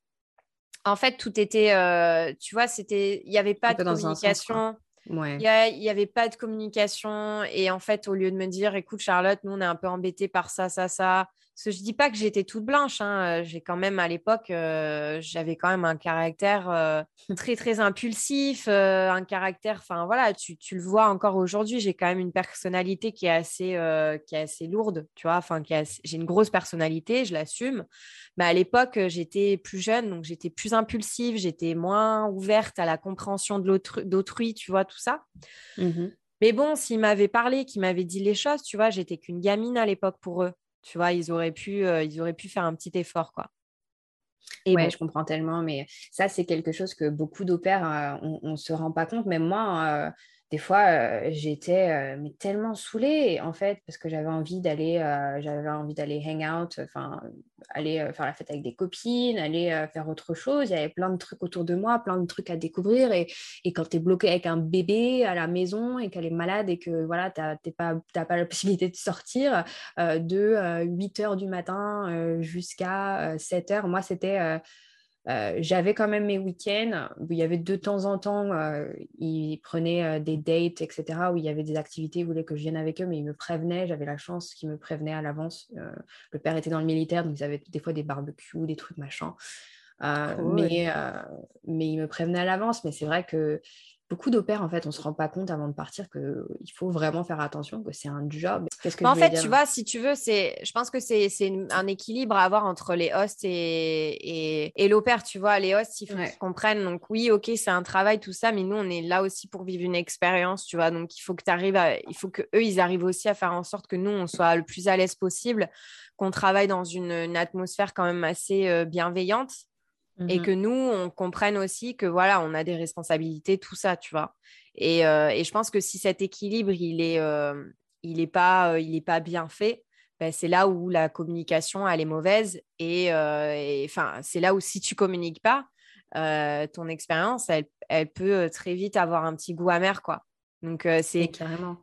en fait, tout était, euh, tu vois, c'était, il n'y avait pas de communication. Il n'y avait pas de communication. Et en fait, au lieu de me dire, écoute, Charlotte, nous, on est un peu embêtés par ça, ça, ça, parce que je dis pas que j'étais toute blanche. Hein. J'ai quand même à l'époque, euh, j'avais quand même un caractère euh, <laughs> très très impulsif, euh, un caractère. Enfin voilà, tu, tu, le vois encore aujourd'hui. J'ai quand même une personnalité qui est assez qui est assez lourde, tu vois. Enfin, j'ai une grosse personnalité, je l'assume. Mais à l'époque, j'étais plus jeune, donc j'étais plus impulsive, j'étais moins ouverte à la compréhension de d'autrui, tu vois tout ça. Mmh Mais bon, s'ils m'avaient parlé, qu'ils m'avaient dit les choses, tu vois, j'étais qu'une gamine à l'époque pour eux. Tu vois, ils auraient pu, euh, ils auraient pu faire un petit effort, quoi. Et ouais, je comprends tellement, mais ça, c'est quelque chose que beaucoup d'opères, euh, on ne se rend pas compte. Même moi, euh, des fois, j'étais tellement saoulée, en fait, parce que j'avais envie d'aller j'avais envie d'aller hang out, enfin, aller faire la fête avec des copines, aller faire autre chose. Il y avait plein de trucs autour de moi, plein de trucs à découvrir. Et, et quand tu es bloqué avec un bébé à la maison et qu'elle est malade et que voilà, tu n'as pas, pas la <laughs> possibilité de sortir de 8 h du matin jusqu'à 7 h, moi, c'était euh, j'avais quand même mes week-ends où il y avait de temps en temps, euh, ils prenaient euh, des dates, etc., où il y avait des activités, ils voulaient que je vienne avec eux, mais ils me prévenaient, j'avais la chance qu'ils me prévenaient à l'avance. le père était dans le militaire, donc ils avaient des fois des barbecues, des trucs machin. mais, mais ils me prévenaient à l'avance, mais c'est vrai que beaucoup d'opères, en fait, on ne se rend pas compte avant de partir qu'il faut vraiment faire attention, que c'est un job. Que en fait, tu vois, si tu veux, je pense que c'est un équilibre à avoir entre les hosts et, et, et l'opère. Tu vois, les hosts, il faut qu'ils comprennent. Donc, oui, OK, c'est un travail, tout ça, mais nous, on est là aussi pour vivre une expérience, tu vois. Donc, il faut que tu arrives à... Il faut que eux, ils arrivent aussi à faire en sorte que nous, on soit le plus à l'aise possible, qu'on travaille dans une, atmosphère quand même assez euh, et mmh que nous, on comprenne aussi que voilà, on a des responsabilités, tout ça, tu vois. Et, euh, et je pense que si cet équilibre, il est, euh, il est, pas, euh, il est pas bien fait, ben, c'est là où la communication, elle est mauvaise. Et enfin, c'est là où si tu communiques pas, ton expérience, elle, elle, peut très vite avoir un petit goût amer, quoi. Donc, c'est carrément.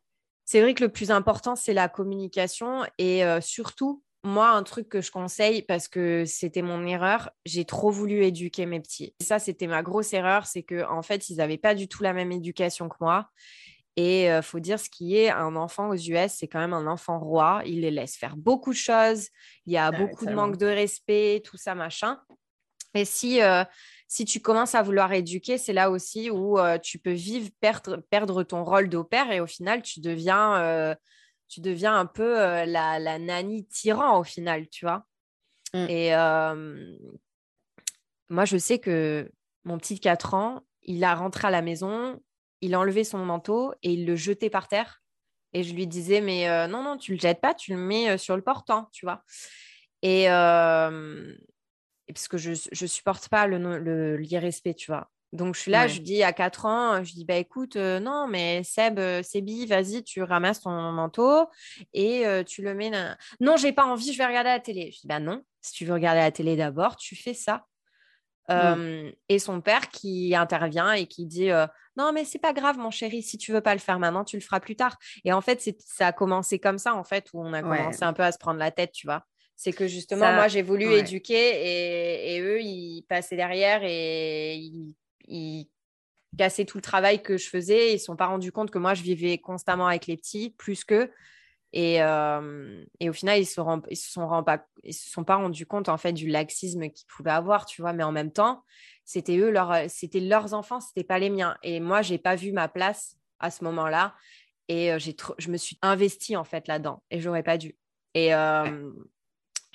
C'est vrai que le plus important, c'est la communication et surtout moi, un truc que je conseille, parce que c'était mon erreur, j'ai trop voulu éduquer mes petits. ça, c'était ma grosse erreur, c'est qu'en en fait, ils n'avaient pas du tout la même éducation que moi. Et il euh, faut dire ce qui est, un enfant aux US, c'est quand même un enfant roi. Il les laisse faire beaucoup de choses. Il y a beaucoup de manque de respect, tout ça, machin. Et si, euh, si tu commences à vouloir éduquer, c'est là aussi où euh, tu peux vivre, perdre, perdre ton rôle d'opère et au final, tu deviens tu deviens un peu euh, la, la nanny tyran au final, tu vois. Mm. Et euh, moi, je sais que mon petit de 4 ans, il a rentré à la maison, il a enlevé son manteau et il le jetait par terre. Et je lui disais, mais euh, non, non, tu le jettes pas, tu le mets sur le portant, tu vois. Et, parce que je ne supporte pas l'irrespect, le, tu vois. Donc, je suis là, je dis à 4 ans, je dis, bah écoute, euh, non, mais Seb, euh, Sébi, vas-y, tu ramasses ton manteau et euh, tu le mets. Dans... Non, j'ai pas envie, je vais regarder la télé. Je dis, bah non, si tu veux regarder la télé d'abord, tu fais ça. Et son père qui intervient et qui dit Non, mais c'est pas grave, mon chéri, si tu veux pas le faire maintenant, tu le feras plus tard. Et en fait, ça a commencé comme ça, en fait, où on a commencé un peu à se prendre la tête, tu vois. C'est que justement, moi, j'ai voulu éduquer et, et, eux, ils passaient derrière et ils ils cassaient tout le travail que je faisais. Ils ne sont pas rendus compte que moi, je vivais constamment avec les petits, plus qu'eux. Et, euh, au final, ils ne se, sont pas, rendus compte en fait du laxisme qu'ils pouvaient avoir, tu vois. Mais en même temps, c'était eux, c'était leurs enfants, c'était pas les miens. Et moi, j'ai pas vu ma place à ce moment-là. Et euh, j'ai je me suis investie en fait là-dedans. Et j'aurais pas dû. Et, euh,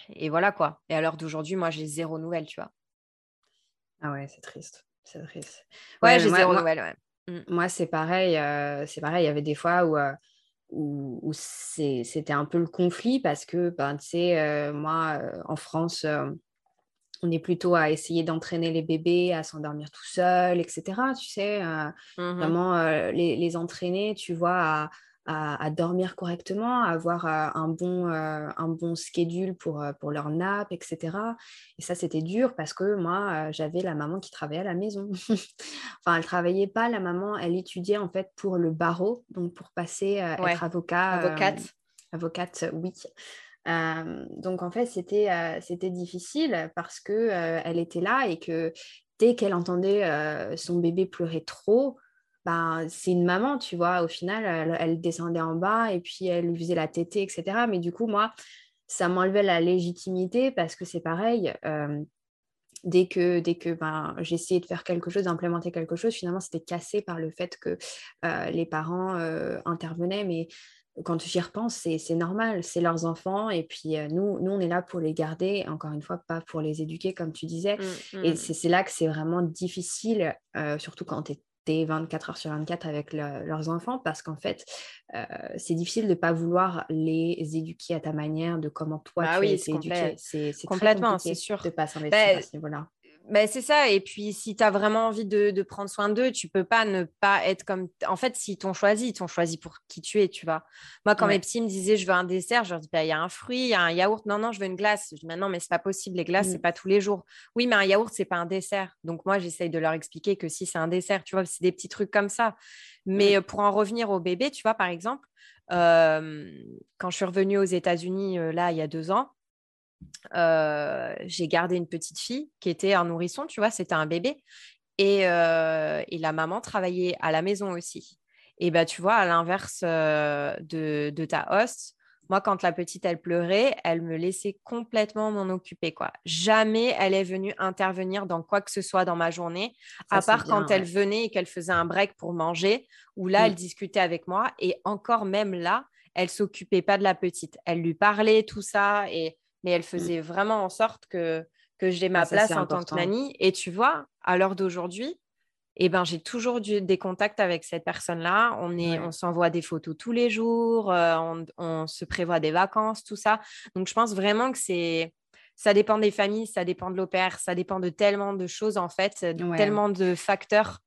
et voilà quoi. Et à l'heure d'aujourd'hui, moi, j'ai zéro nouvelle, tu vois. Ah ouais, c'est triste. C'est triste. Ouais, j'ai zéro nouvelle, mmh. Moi, c'est pareil. Euh, c'est pareil. Il y avait des fois où, euh, où, c'était un peu le conflit parce que, ben, tu sais, euh, moi, en France, on est plutôt à essayer d'entraîner les bébés à s'endormir tout seuls, etc. Tu sais, mmh vraiment les, les, entraîner, tu vois, à, à, dormir correctement, à avoir euh, un, bon, euh, un bon schedule pour, euh, pour leur nappe, etc. Et ça, c'était dur parce que moi, j'avais la maman qui travaillait à la maison. <laughs> enfin, elle travaillait pas, la maman, elle étudiait en fait pour le barreau, donc pour passer, être avocat. Avocate. avocate, oui. donc en fait, c'était c'était difficile parce que elle était là et que dès qu'elle entendait son bébé pleurer trop, ben, c'est une maman, tu vois. Au final, elle, descendait en bas et puis elle lui faisait la tétée, etc. Mais du coup, moi, ça m'enlevait la légitimité parce que c'est pareil. Euh, dès que, dès que ben, j'essayais de faire quelque chose, d'implémenter quelque chose, finalement, c'était cassé par le fait que euh, les parents euh, intervenaient. Mais quand j'y repense, c'est normal, c'est leurs enfants. Et puis, nous, nous, on est là pour les garder, encore une fois, pas pour les éduquer, comme tu disais. Mmh, Et mmh. c'est là que c'est vraiment difficile, surtout quand tu es 24 heures sur 24 avec leurs enfants parce qu'en fait, euh, c'est difficile de ne pas vouloir les éduquer à ta manière, de comment toi bah tu oui, es éduqué. C'est complètement, c'est sûr. De pas s'investir bah, à ce niveau-là. Ben, c'est ça. Et puis, si tu as vraiment envie de, prendre soin d'eux, tu peux pas ne pas être comme. En fait, s'ils t'ont choisi, ils t'ont choisi pour qui tu es, tu vois. Moi, quand mes petits me disaient je veux un dessert, je leur dis bah, il y a un fruit, il y a un yaourt. Non, non, je veux une glace. Je dis mais non, mais c'est pas possible. Les glaces, ce c'est pas tous les jours. Oui, mais un yaourt, c'est pas un dessert. Donc, moi, j'essaye de leur expliquer que si c'est un dessert, tu vois, c'est des petits trucs comme ça. Mais pour en revenir au bébé, tu vois, par exemple, quand je suis revenue aux États-Unis, là, il y a deux ans, euh, j'ai gardé une petite fille qui était un nourrisson, tu vois, c'était un bébé. Et, euh, et, la maman travaillait à la maison aussi. Et bah, tu vois, à l'inverse euh, de, de, ta host, moi, quand la petite, elle pleurait, elle me laissait complètement m'en occuper. quoi. Jamais elle est venue intervenir dans quoi que ce soit dans ma journée, à part quand elle venait et qu'elle faisait un break pour manger, où là, elle discutait avec moi. Et encore même là, elle s'occupait pas de la petite. Elle lui parlait, tout ça. Et mais elle mmh. faisait vraiment en sorte que, que j'ai ma place en tant que nanny. Et tu vois, à l'heure d'aujourd'hui, eh ben, j'ai toujours des contacts avec cette personne-là. On, est, on s'envoie des photos tous les jours, euh, on, se prévoit des vacances, tout ça. Donc, je pense vraiment que c'est. Ça dépend des familles, ça dépend de l'opère, ça dépend de tellement de choses, en fait, tellement de facteurs.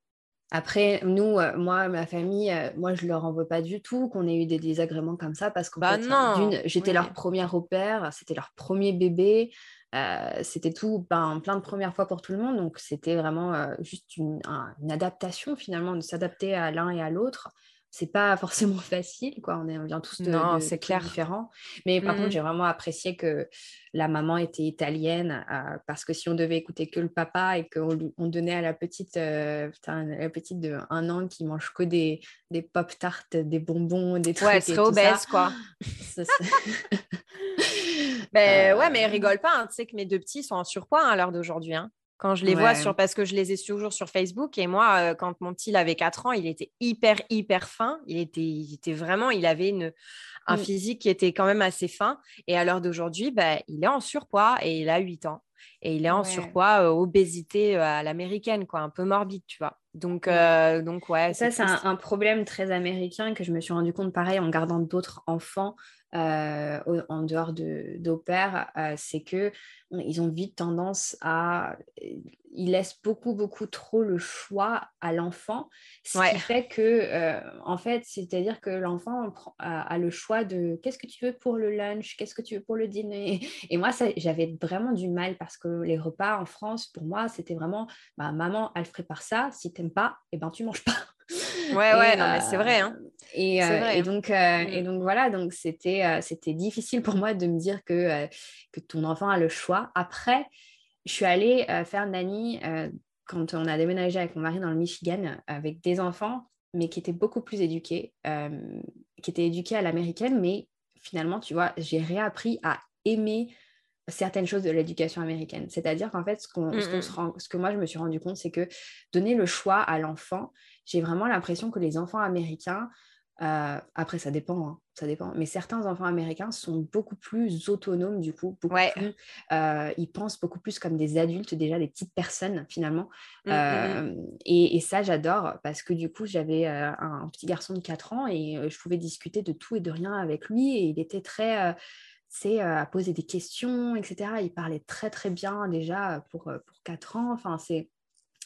Après, nous, euh, moi, ma famille, euh, moi, je leur en veux pas du tout qu'on ait eu des désagréments comme ça parce que bah j'étais leur première opère, c'était leur premier bébé, euh, c'était tout, ben, plein de premières fois pour tout le monde, donc c'était vraiment juste une, adaptation finalement, de s'adapter à l'un et à l'autre. C'est pas <laughs> forcément facile, quoi. On, est, on vient tous de, non, c'est clair. différents. Mais par contre, mmh. j'ai vraiment apprécié que la maman était italienne, euh, parce que si on devait écouter que le papa et qu'on on donnait à la petite, euh, la petite de un an qui mange que des, des pop tarts, des bonbons, des trucs. Ouais, elle serait obèse, quoi. <laughs> ben, <laughs> ouais, mais elle rigole pas. Hein. Tu sais que mes deux petits sont en surpoids hein, à l'heure d'aujourd'hui. Hein. Quand je les vois sur, parce que je les ai toujours sur Facebook. Et moi, euh, quand mon petit avait 4 ans, il était hyper, hyper fin. Il était, il était vraiment, il avait une, un mmh. physique qui était quand même assez fin. Et à l'heure d'aujourd'hui, bah, il est en surpoids et il a 8 ans. Et il est en surpoids, euh, obésité euh, à l'américaine, quoi, un peu morbide, tu vois. Donc, donc ouais. Ça, c'est un, un, problème très américain que je me suis rendu compte, pareil, en gardant d'autres enfants. Euh, en dehors d'opère, euh, c'est que ils ont vite tendance à ils laissent beaucoup beaucoup trop le choix à l'enfant ce qui fait que euh, en fait c'est-à-dire que l'enfant a, le choix de qu'est-ce que tu veux pour le lunch? Qu'est-ce que tu veux pour le dîner? Et moi j'avais vraiment du mal parce que les repas en France pour moi c'était vraiment bah, maman elle prépare ça. Si t'aimes pas et eh ben tu manges pas Ouais, ouais, non, mais c'est vrai. Hein. Et, euh, et, donc, euh, et mm. donc, voilà, donc c'était, euh, c'était difficile pour moi de me dire que, que ton enfant a le choix. Après, je suis allée faire nanny quand on a déménagé avec mon mari dans le Michigan avec des enfants, mais qui étaient beaucoup plus éduqués, qui étaient éduqués à l'américaine, mais finalement, tu vois, j'ai réappris à aimer certaines choses de l'éducation américaine. C'est-à-dire qu'en fait, ce, mm, mm. ce, que moi, je me suis rendu compte, c'est que donner le choix à l'enfant, j'ai vraiment l'impression que les enfants américains, euh, après ça dépend, hein, ça dépend, mais certains enfants américains sont beaucoup plus autonomes du coup, beaucoup plus, euh, ils pensent beaucoup plus comme des adultes déjà, des petites personnes finalement. Mmh, mmh, mmh. Euh, et, ça j'adore parce que du coup j'avais un, petit garçon de 4 ans et je pouvais discuter de tout et de rien avec lui et il était très c'est à poser des questions, etc. Il parlait très très bien déjà pour, pour 4 ans. Enfin, c'est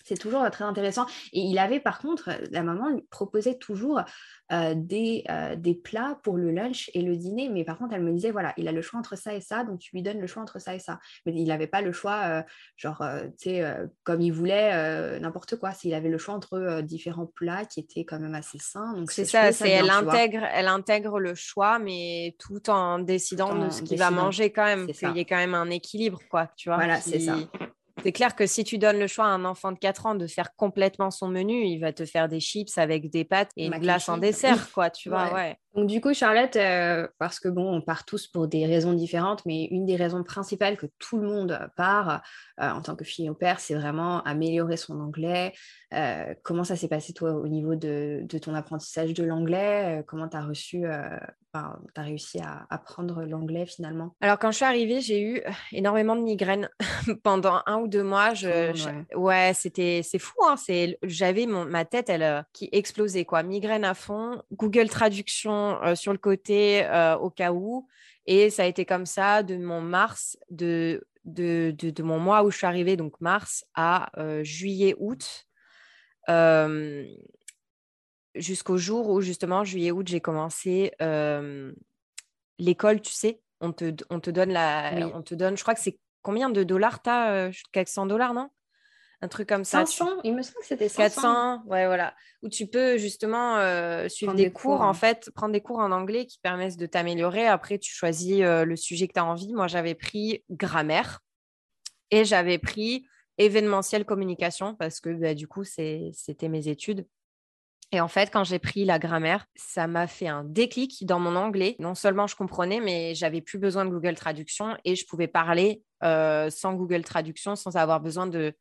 c'est toujours très intéressant. Et il avait par contre, la maman lui proposait toujours euh, des, euh, des, plats pour le lunch et le dîner. Mais par contre, elle me disait, voilà, il a le choix entre ça et ça, donc tu lui donnes le choix entre ça et ça. Mais il n'avait pas le choix, euh, genre, tu sais, comme il voulait, n'importe quoi. S'il avait le choix entre différents plats qui étaient quand même assez sains. Donc c'est ça, c'est elle, intègre, elle intègre le choix, mais tout en décidant de ce qu'il va manger quand même. Qu'il y ait quand même un équilibre, quoi, tu vois. Voilà, c'est ça. C'est clair que si tu donnes le choix à un enfant de 4 ans de faire complètement son menu, il va te faire des chips avec des pâtes et une glace en dessert, quoi, tu vois, ouais. Donc du coup, Charlotte, euh, parce que bon, on part tous pour des raisons différentes, mais une des raisons principales que tout le monde part euh, en tant que fille au père, c'est vraiment améliorer son anglais. Euh, comment ça s'est passé toi au niveau de, ton apprentissage de l'anglais? Comment tu as reçu, as réussi à apprendre l'anglais finalement? Alors quand je suis arrivée, j'ai eu énormément de migraines <laughs> pendant un ou deux mois. Je, ouais, c'était c'est fou. Hein, j'avais ma tête elle qui explosait quoi, migraine à fond. Google Traduction euh, sur le côté euh, au cas où. Et ça a été comme ça de mon mars, de, de, de, mon mois où je suis arrivée, donc mars, à euh, juillet, août, jusqu'au jour où justement, juillet, août, j'ai commencé l'école, tu sais. On te, on te donne la. On te donne, je crois que c'est combien de dollars tu as 400 dollars, non? Un truc comme ça. 500, il me semble que c'était 500. 400, ouais, voilà. Où tu peux justement euh, suivre des, cours, en fait, prendre des cours en anglais qui permettent de t'améliorer. Après, tu choisis euh, le sujet que tu as envie. Moi, j'avais pris grammaire et j'avais pris événementiel communication parce que bah, du coup, c'était mes études. Et en fait, quand j'ai pris la grammaire, ça m'a fait un déclic dans mon anglais. Non seulement je comprenais, mais j'avais plus besoin de Google Traduction et je pouvais parler euh, sans Google Traduction, sans avoir besoin de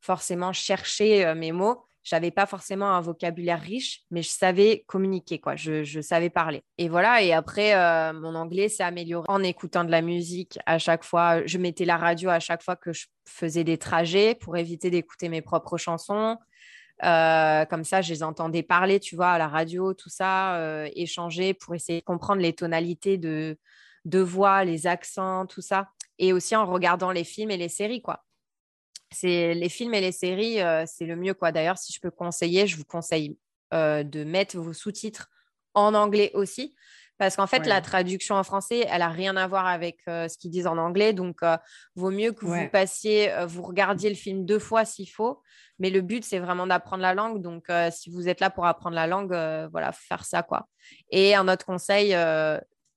forcément chercher euh, mes mots. J'avais pas forcément un vocabulaire riche, mais je savais communiquer, quoi. Je, savais parler. Et voilà. Et après, euh, mon anglais s'est amélioré en écoutant de la musique à chaque fois. Je mettais la radio à chaque fois que je faisais des trajets pour éviter d'écouter mes propres chansons. Euh, comme ça, je les entendais parler, tu vois, à la radio, tout ça, échanger pour essayer de comprendre les tonalités de, de voix, les accents, tout ça. Et aussi en regardant les films et les séries, quoi c'est les films et les séries, euh, c'est le mieux quoi. D'ailleurs, si je peux conseiller, je vous conseille euh, de mettre vos sous-titres en anglais aussi, Parce qu'en fait, la traduction en français, elle n'a rien à voir avec ce qu'ils disent en anglais. Donc, vaut mieux que vous passiez, vous regardiez le film deux fois s'il faut. Mais le but, c'est vraiment d'apprendre la langue. Donc, si vous êtes là pour apprendre la langue, voilà, faut faire ça, quoi. Et un autre conseil,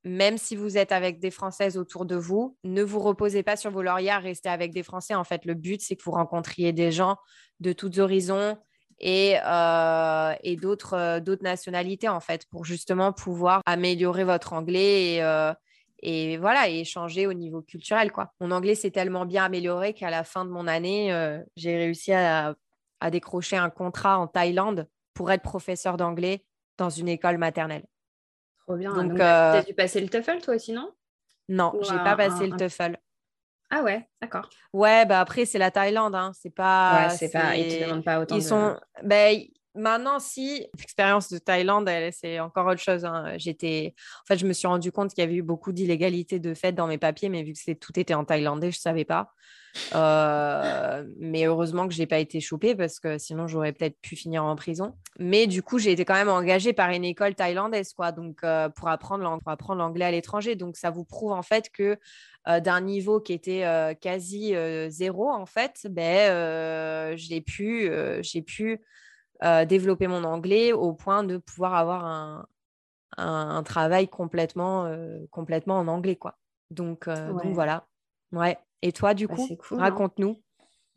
même si vous êtes avec des Françaises autour de vous, ne vous reposez pas sur vos lauriers restez avec des Français. En fait, le but, c'est que vous rencontriez des gens de tous horizons et, euh, euh, d'autres nationalités, en fait, pour justement pouvoir améliorer votre anglais et, euh, voilà, et échanger au niveau culturel. Quoi. Mon anglais s'est tellement bien amélioré qu'à la fin de mon année, j'ai réussi à décrocher un contrat en Thaïlande pour être professeur d'anglais dans une école maternelle. Trop bien. Donc, tu as dû passer le TOEFL, toi aussi, non Non, je n'ai pas passé le TOEFL. Ah ouais, d'accord. Ouais, bah après, c'est la Thaïlande. Hein. C'est pas. Ouais, c'est pas. Ils te demandent pas autant. Ils sont. Ben, maintenant, si l'expérience de Thaïlande, c'est encore autre chose. Hein. J'étais, en fait, je me suis rendu compte qu'il y avait eu beaucoup d'illégalités de fait dans mes papiers, mais vu que tout était en thaïlandais, je savais pas. Euh, mais heureusement que je n'ai pas été chopée parce que sinon j'aurais peut-être pu finir en prison. Mais du coup, j'ai été quand même engagée par une école thaïlandaise, quoi, donc euh, pour apprendre l'anglais à l'étranger. Donc ça vous prouve en fait que euh, d'un niveau qui était quasi zéro, en fait, ben j'ai pu j'ai pu développer mon anglais au point de pouvoir avoir un, un, travail complètement complètement en anglais, quoi. Donc, donc voilà. Ouais. Et toi, du bah, coup, hein. raconte-nous.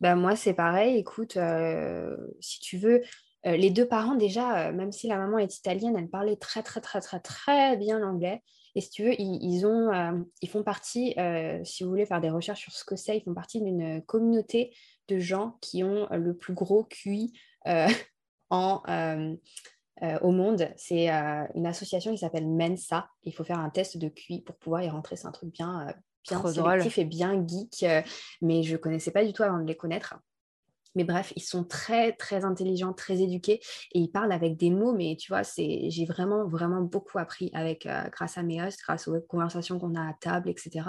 Bah, moi, c'est pareil. Écoute, euh, si tu veux, euh, les deux parents, déjà, euh, même si la maman est italienne, elle parlait très, très, très, très, très bien l'anglais. Et si tu veux, ils, ont, ils font partie, si vous voulez faire des recherches sur ce que c'est, ils font partie d'une communauté de gens qui ont le plus gros QI <laughs> en, au monde. C'est une association qui s'appelle Mensa. Il faut faire un test de QI pour pouvoir y rentrer. C'est un truc bien, bien sélectif et bien geek, euh, mais je connaissais pas du tout avant de les connaître. Mais bref, ils sont très, très intelligents, très éduqués et ils parlent avec des mots, mais tu vois, c'est, j'ai vraiment, vraiment beaucoup appris avec, euh, grâce à mes hosts, grâce aux conversations qu'on a à table, etc.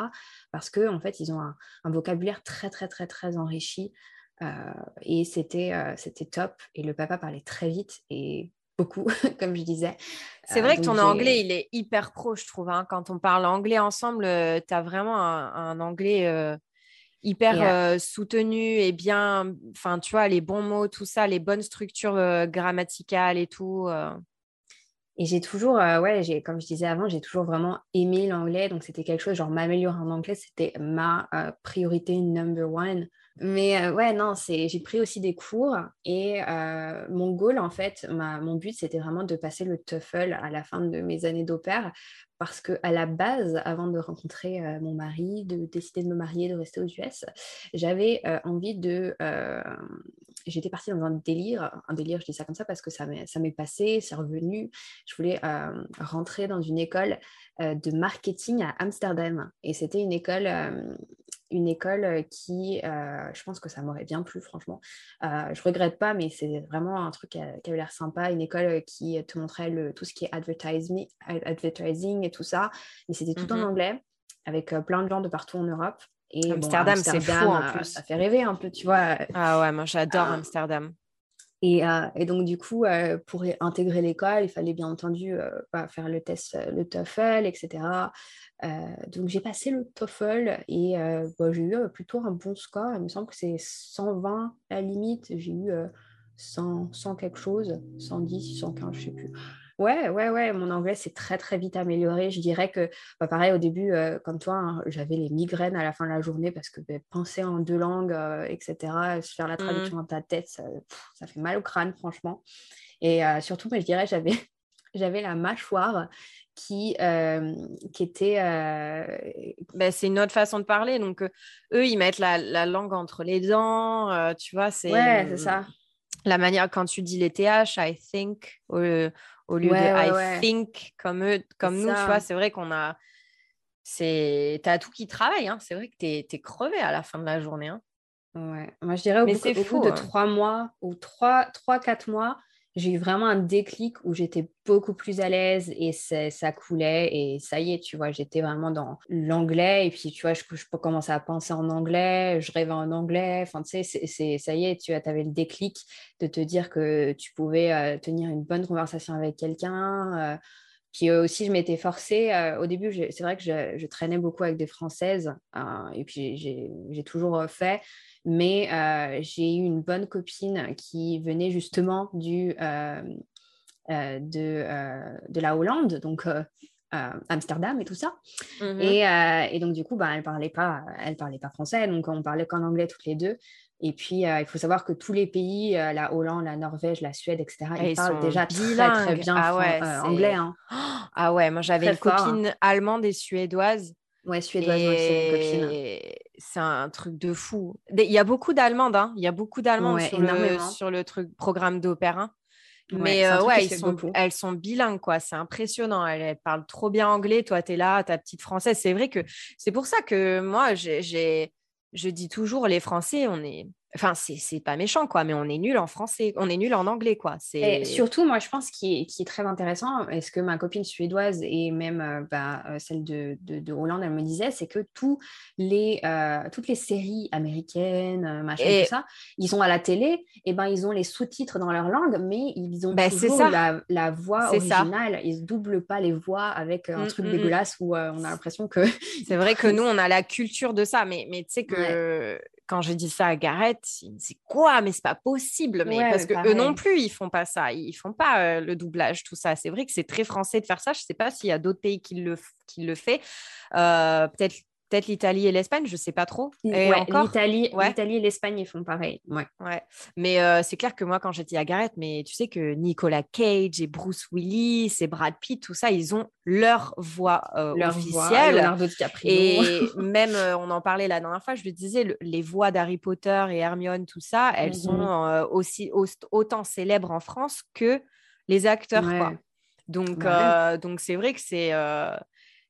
Parce qu'en en fait, ils ont un, vocabulaire très, très, très, très enrichi euh, et c'était, c'était top. Et le papa parlait très vite et beaucoup, <laughs> comme je disais. C'est vrai que ton anglais, il est hyper pro, je trouve. Hein. Quand on parle anglais ensemble, euh, tu as vraiment un, anglais euh, hyper euh, soutenu et bien, enfin, tu vois, les bons mots, tout ça, les bonnes structures grammaticales et tout. Et j'ai toujours, ouais, j'ai, comme je disais avant, j'ai toujours vraiment aimé l'anglais. Donc, c'était quelque chose, genre m'améliorer en anglais, c'était ma priorité number one. Mais euh, ouais, non, j'ai pris aussi des cours et euh, mon goal, en fait, mon but, c'était vraiment de passer le TOEFL à la fin de mes années d'opère parce que à la base, avant de rencontrer euh, mon mari, de décider de me marier, de rester aux US, j'avais envie de... J'étais partie dans un délire, un délire, je dis ça comme ça parce que ça m'est passé, c'est revenu. Je voulais rentrer dans une école de marketing à Amsterdam et c'était une école une école qui, je pense que ça m'aurait bien plu, franchement. Euh, je regrette pas, mais c'est vraiment un truc qui, avait l'air sympa. Une école qui te montrait le, tout ce qui est advertising, advertising et tout ça. Mais c'était tout en mmh anglais, avec plein de gens de partout en Europe. Et Amsterdam, c'est fou en plus. Ça fait rêver un peu, tu vois. Ah ouais, moi j'adore Amsterdam. Et, et, donc, du coup, pour intégrer l'école, il fallait bien entendu bah, faire le test, le TOEFL, etc. donc, j'ai passé le TOEFL et bah, j'ai eu plutôt un bon score. Il me semble que c'est 120 à la limite. J'ai eu 100, 100, quelque chose, 110, 115, je ne sais plus. Ouais, ouais, ouais, mon anglais s'est très, très vite amélioré. Je dirais que, bah, pareil, au début, euh, comme toi, hein, j'avais les migraines à la fin de la journée parce que ben, penser en deux langues, euh, etc., faire la mmh. traduction dans ta tête, ça, fait mal au crâne, franchement. Et euh, surtout, mais je dirais, j'avais, <laughs> j'avais la mâchoire qui, qui était... Ben, c'est une autre façon de parler. Donc, eux, ils mettent la, la, langue entre les dents, tu vois, c'est... Ouais, c'est ça la manière quand tu dis les TH, I think, au, au lieu de I think, comme, eux, comme nous, tu vois, c'est vrai qu'on a. C'est... T'as tout qui travaille, hein. c'est vrai que t'es, es crevé à la fin de la journée. Hein. Ouais, moi je dirais au, bout, fou, de hein. trois mois ou trois, trois, quatre mois, j'ai eu vraiment un déclic où j'étais beaucoup plus à l'aise et ça coulait et ça y est, tu vois, j'étais vraiment dans l'anglais et puis tu vois, je, je commencer à penser en anglais, je rêvais en anglais, enfin tu sais, c'est, ça y est, tu avais le déclic de te dire que tu pouvais euh, tenir une bonne conversation avec quelqu'un. Euh, Puis aussi, je m'étais forcée. au début, c'est vrai que je, traînais beaucoup avec des Françaises. et puis, j'ai toujours fait. Mais j'ai eu une bonne copine qui venait justement du, de, de la Hollande. Donc, Amsterdam et tout ça. Mmh et, donc, du coup, bah, elle ne parlait, pas, elle parlait pas français, donc on parlait qu'en anglais toutes les deux. Et puis, euh, il faut savoir que tous les pays, euh, la Hollande, la Norvège, la Suède, etc., ils, parlent déjà très, très bien ah euh, anglais. Hein. <gasps> Ah ouais, moi j'avais une copine allemande et suédoise. Ouais, suédoise, une copine. C'est un truc de fou. Il y a beaucoup d'Allemandes, hein. il y a beaucoup d'Allemandes sur, le, sur le truc programme d'opéra. Mais ouais, ils sont, elles sont bilingues, quoi. C'est impressionnant. Elles, parlent trop bien anglais. Toi, tu es là, ta petite française. C'est vrai que c'est pour ça que moi, j'ai je dis toujours, les Français, on est. Enfin, c'est pas méchant, quoi, mais on est nul en français, on est nul en anglais, quoi. Et surtout, moi, je pense qui est, qui est très intéressant, est ce que ma copine suédoise et même euh, bah, euh, celle de, de, Hollande, elle me disait, c'est que tous les, euh, toutes les séries américaines, machin, tout ça, ils sont à la télé, et ben ils ont les sous-titres dans leur langue, mais ils ont bah, toujours la, la, voix originale. Ils ne doublent pas les voix avec un mmh, truc mmh, mmh. dégueulasse où on a l'impression que. c'est vrai que <laughs> nous, on a la culture de ça, mais, mais tu sais que quand j'ai dit ça à Gareth, il me dit quoi? Mais c'est pas possible. Mais parce que eux non plus, ils font pas ça. Ils font pas euh, le doublage, tout ça. C'est vrai que c'est très français de faire ça. Je sais pas s'il y a d'autres pays qui le, qui le fait. Euh, peut-être Peut-être l'Italie et l'Espagne, je ne sais pas trop. L'Italie et l'Espagne, ils font pareil. Ouais. ouais. Mais euh, c'est clair que moi, quand j'étais à Gareth, mais tu sais que Nicolas Cage et Bruce Willis et Brad Pitt, tout ça, ils ont leur voix euh, leur officielle. et même, euh, on en parlait la dernière fois, je lui disais, les voix d'Harry Potter et Hermione, tout ça, elles sont mhm. aussi autant célèbres en France que les acteurs. Quoi. Donc, donc c'est vrai que c'est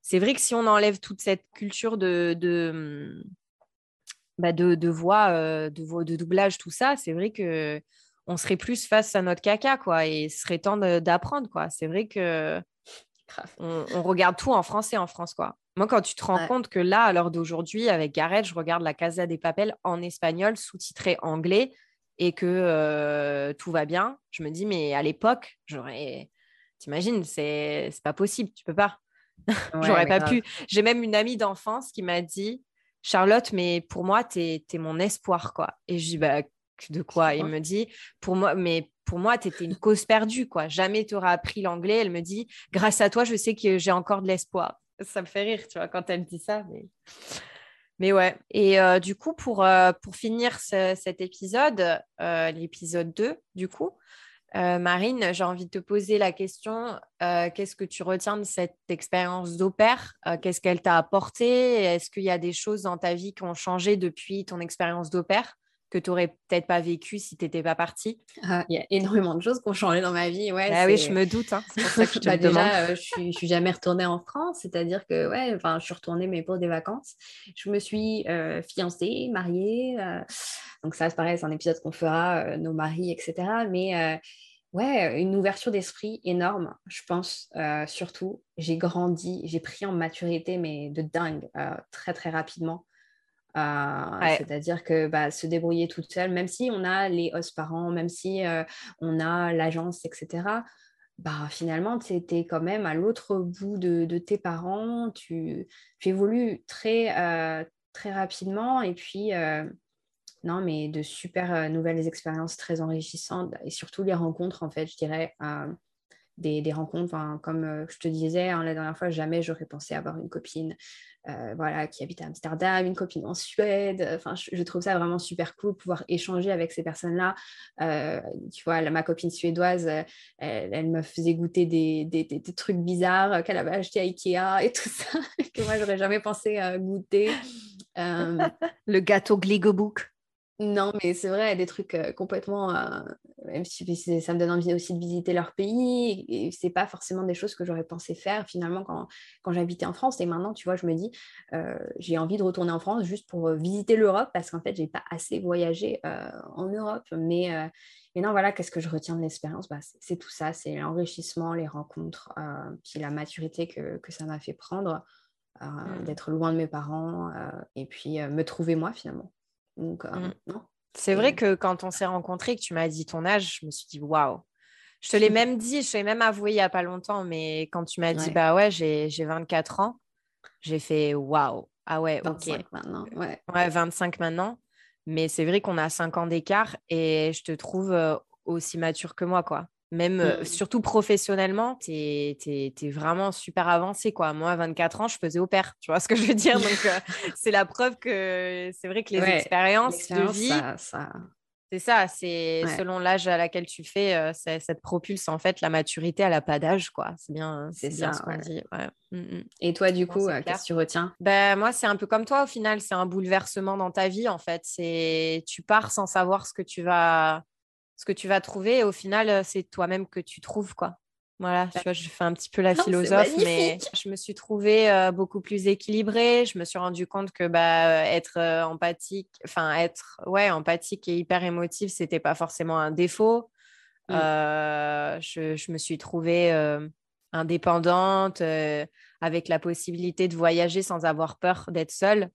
c'est vrai que si on enlève toute cette culture de, de, bah, de, voix, euh, de, de doublage, tout ça, c'est vrai que on serait plus face à notre caca, quoi, et ce serait temps d'apprendre, quoi. C'est vrai que on, regarde tout en français en France, quoi. Moi, quand tu te rends compte que là, à l'heure d'aujourd'hui, avec Gareth, je regarde La Casa des Papel en espagnol, sous-titré anglais, et que euh, tout va bien, je me dis, mais à l'époque, j'aurais. T'imagines, c'est pas possible, tu peux pas. J'aurais pas pu. J'ai même une amie d'enfance qui m'a dit Charlotte, mais pour moi, tu es, mon espoir, quoi. Et je dis bah, de quoi? Il me dit pour moi, mais pour moi, tu étais une cause perdue, quoi. Jamais tu auras appris l'anglais. Elle me dit grâce à toi, je sais que j'ai encore de l'espoir. Ça me fait rire, tu vois, quand elle me dit ça. Mais, mais ouais. Et euh, du coup, pour, euh, pour finir cet épisode, euh, l'épisode 2, du coup, euh, Marine, j'ai envie de te poser la question, euh, qu'est-ce que tu retiens de cette expérience d'opère? Euh, Qu'est-ce qu'elle t'a apporté? Est-ce qu'il y a des choses dans ta vie qui ont changé depuis ton expérience d'opère? Que tu n'aurais peut-être pas vécu si tu n'étais pas partie ah, Il y a énormément de choses qui ont changé dans ma vie. Ouais, ah oui, je me doute. Hein. C'est pour <laughs> ça que je te bah, Déjà, je suis, suis jamais retournée en France, c'est-à-dire que ouais, je suis retournée mais pour des vacances. Je me suis fiancée, mariée. Donc ça, c'est pareil, c'est un épisode qu'on fera, euh, nos maris, etc. Mais euh, ouais, une ouverture d'esprit énorme, je pense, euh, surtout. J'ai grandi, j'ai pris en maturité, mais de dingue, très, très rapidement. C'est-à-dire que bah, se débrouiller toute seule, même si on a les hosts parents, même si on a l'agence, etc., bah, finalement, tu étais quand même à l'autre bout de, de, tes parents, tu, tu évolues très, très rapidement et puis non, mais de super euh, nouvelles expériences très enrichissantes et surtout les rencontres, en fait, je dirais, euh, des, rencontres, comme euh, je te disais hein, la dernière fois, jamais j'aurais pensé avoir une copine voilà, qui habite à Amsterdam, une copine en Suède. Enfin, je, trouve ça vraiment super cool, pouvoir échanger avec ces personnes-là. tu vois, ma copine suédoise, elle, me faisait goûter des, trucs bizarres qu'elle avait acheté à Ikea et tout ça, <laughs> que moi, j'aurais jamais pensé goûter. Le gâteau Gligobook. Non, mais c'est vrai, des trucs euh, complètement. Euh, même si ça me donne envie aussi de visiter leur pays, et c'est pas forcément des choses que j'aurais pensé faire finalement quand, quand j'habitais en France. Et maintenant, tu vois, je me dis, euh, j'ai envie de retourner en France juste pour visiter l'Europe parce qu'en fait, j'ai pas assez voyagé en Europe. Mais, mais non, voilà, qu'est-ce que je retiens de l'expérience? Bah, C'est tout ça, c'est l'enrichissement, les rencontres, puis la maturité que, que ça m'a fait prendre, mmh. d'être loin de mes parents et puis me trouver moi finalement. Euh, mmh. C'est vrai que quand on s'est rencontrés, que tu m'as dit ton âge, je me suis dit waouh. Je te <laughs> l'ai même dit, je t'ai même avoué il n'y a pas longtemps, mais quand tu m'as dit, bah ouais, j'ai 24 ans, j'ai fait waouh. Ah ouais, 25 maintenant. Ouais. ouais, 25 maintenant. Mais c'est vrai qu'on a 5 ans d'écart et je te trouve euh, aussi mature que moi, quoi. Même, euh, mmh. surtout professionnellement, tu es, vraiment super avancé, quoi. Moi, à 24 ans, je faisais au père, tu vois ce que je veux dire? <laughs> Donc, euh, c'est la preuve que c'est vrai que les expériences de vie... Ça, C'est ça, c'est selon l'âge à laquelle tu fais, euh, ça, te propulse en fait la maturité, à la pas d'âge, quoi. C'est bien, c'est bien ce qu'on dit. Mmh, mmh. Et toi, du coup, qu'est-ce que tu retiens? Ben, Moi, c'est un peu comme toi au final, c'est un bouleversement dans ta vie en fait. C'est Tu pars sans savoir ce que tu vas ce que tu vas trouver. Et au final, euh, c'est toi-même que tu trouves, quoi. Voilà, tu vois, je fais un petit peu la philosophe, mais je me suis trouvée euh, beaucoup plus équilibrée. Je me suis rendu compte que bah, être euh, empathique, enfin être ouais, empathique et hyper émotive, c'était pas forcément un défaut. Mm. je, je, me suis trouvée indépendante, avec la possibilité de voyager sans avoir peur d'être seule.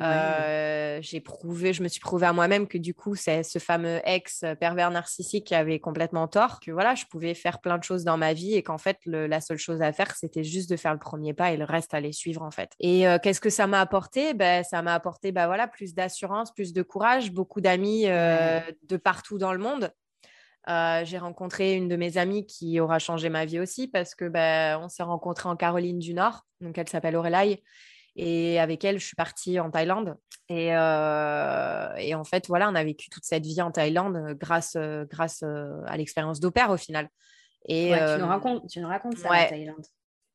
Euh, j'ai prouvé, je me suis prouvé à moi-même que du coup, c'est ce fameux ex pervers narcissique qui avait complètement tort, que voilà, je pouvais faire plein de choses dans ma vie et qu'en fait, la seule chose à faire, c'était juste de faire le premier pas et le reste allait suivre en fait. Et euh, qu'est-ce que ça m'a apporté? Ben, Ça m'a apporté ben, voilà, plus d'assurance, plus de courage, beaucoup d'amis euh, de partout dans le monde. j'ai rencontré une de mes amies qui aura changé ma vie aussi parce que ben, on s'est rencontrés en Caroline du Nord, donc elle s'appelle Aurélie et avec elle, je suis partie en Thaïlande. Et, euh, et, en fait, voilà, on a vécu toute cette vie en Thaïlande euh, grâce, euh, grâce à l'expérience d'opère au final. Et, tu, nous racontes, tu nous racontes ça en Thaïlande.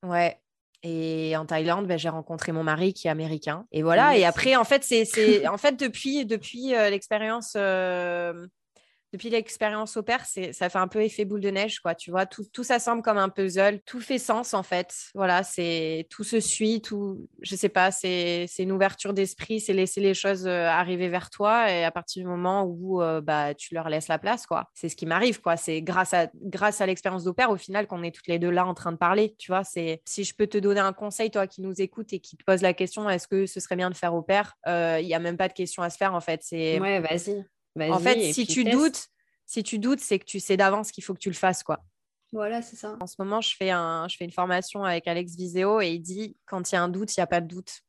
Ouais. Et en Thaïlande, ben, j'ai rencontré mon mari qui est américain. Et voilà. Et après, en fait, c'est en fait depuis, depuis l'expérience depuis l'expérience au père, ça fait un peu effet boule de neige, quoi. Tu vois, tout, tout ça semble comme un puzzle, tout fait sens en fait. Voilà, c'est tout se suit, tout, je sais pas, c'est une ouverture d'esprit, c'est laisser les choses euh, arriver vers toi et à partir du moment où euh, bah tu leur laisses la place, quoi. C'est ce qui m'arrive, quoi. C'est grâce à grâce à l'expérience d'opère au final qu'on est toutes les deux là en train de parler. Tu vois, c'est si je peux te donner un conseil, toi qui nous écoutes et qui te pose la question, est-ce que ce serait bien de faire au père euh, Il y a même pas de question à se faire en fait. C'est ouais, vas-y. En fait, si tu doutes, si tu doutes, c'est que tu sais d'avance qu'il faut que tu le fasses, quoi. Voilà, c'est ça. En ce moment, je fais, un, je fais une formation avec Alex Viseo et il dit quand il y a un doute, il n'y a pas de doute.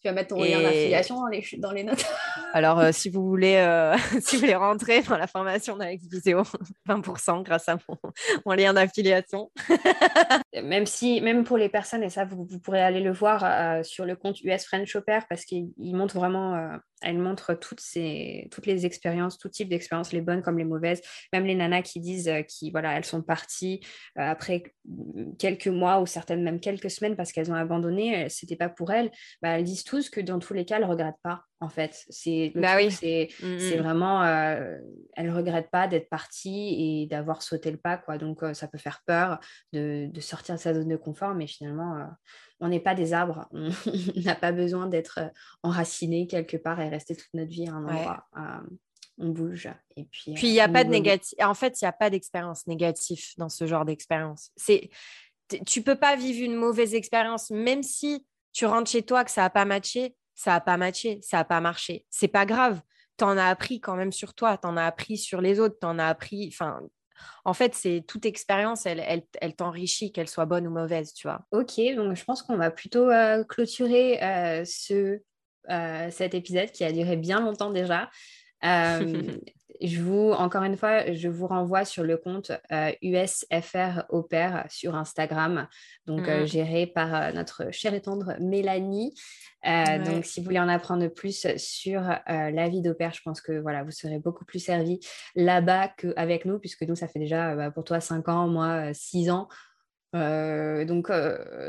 Tu vas mettre ton lien d'affiliation dans les, notes. <laughs> Alors, euh, si, vous voulez, euh, <laughs> si vous voulez rentrer dans la formation d'Alex Viseo, <laughs> 20% grâce à mon, lien d'affiliation. même si, même pour les personnes, et ça, vous, pourrez aller le voir euh, sur le compte US French Shopper parce qu'il montre vraiment elle montre toutes, ces, toutes les expériences, tout type d'expériences, les bonnes comme les mauvaises. Même les nanas qui disent euh, qui voilà, elles sont parties euh, après quelques mois ou certaines même quelques semaines parce qu'elles ont abandonné, euh, c'était pas pour elles. Bah, elles disent tous que dans tous les cas, elles regrettent pas. En fait, c'est bah oui. c'est mmh, mmh. vraiment, elles regrettent pas d'être parties et d'avoir sauté le pas quoi. Donc ça peut faire peur de, de, sortir de sa zone de confort, mais finalement on n'est pas des arbres, <laughs> on n'a pas besoin d'être euh, enraciné quelque part et rester toute notre vie à un endroit. Euh, on bouge. Et puis, puis il n'y a pas de négatif. En fait, il n'y a pas d'expérience négative dans ce genre d'expérience. C'est, tu peux pas vivre une mauvaise expérience, même si tu rentres chez toi que ça n'a pas matché, ça n'a pas matché, ça n'a pas marché. C'est pas grave. Tu en as appris quand même sur toi, tu en as appris sur les autres, tu en as appris. Enfin, en fait, c'est toute expérience, elle, elle, t'enrichit, qu'elle soit bonne ou mauvaise, tu vois. Ok, donc je pense qu'on va plutôt euh, clôturer euh, ce, euh, cet épisode qui a duré bien longtemps déjà. <laughs> je vous, encore une fois, je vous renvoie sur le compte USFR Opère sur Instagram, donc mmh. géré par notre chère et tendre Mélanie. Donc, si vous voulez en apprendre plus sur la vie d'opère, je pense que voilà, vous serez beaucoup plus servi là-bas qu'avec nous, puisque nous, ça fait déjà bah, pour toi 5 ans, moi 6 ans. donc,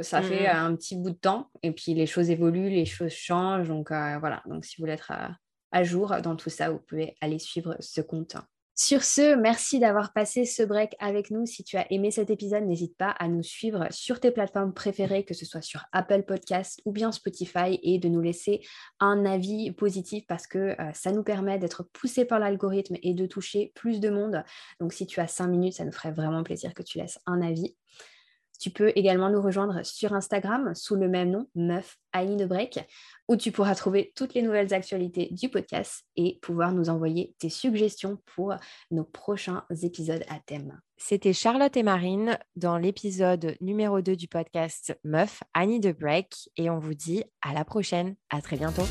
ça fait un petit bout de temps. Et puis, les choses évoluent, les choses changent. Donc, voilà. Donc, si vous voulez être à jour dans tout ça, vous pouvez aller suivre ce compte. Sur ce, merci d'avoir passé ce break avec nous. Si tu as aimé cet épisode, n'hésite pas à nous suivre sur tes plateformes préférées, que ce soit sur Apple Podcast ou bien Spotify, et de nous laisser un avis positif parce que euh, ça nous permet d'être poussé par l'algorithme et de toucher plus de monde. Donc si tu as cinq minutes, ça nous ferait vraiment plaisir que tu laisses un avis. Tu peux également nous rejoindre sur Instagram sous le même nom, Meuf Annie Break, où tu pourras trouver toutes les nouvelles actualités du podcast et pouvoir nous envoyer tes suggestions pour nos prochains épisodes à thème. C'était Charlotte et Marine dans l'épisode numéro 2 du podcast Meuf Annie de Break et on vous dit à la prochaine. À très bientôt.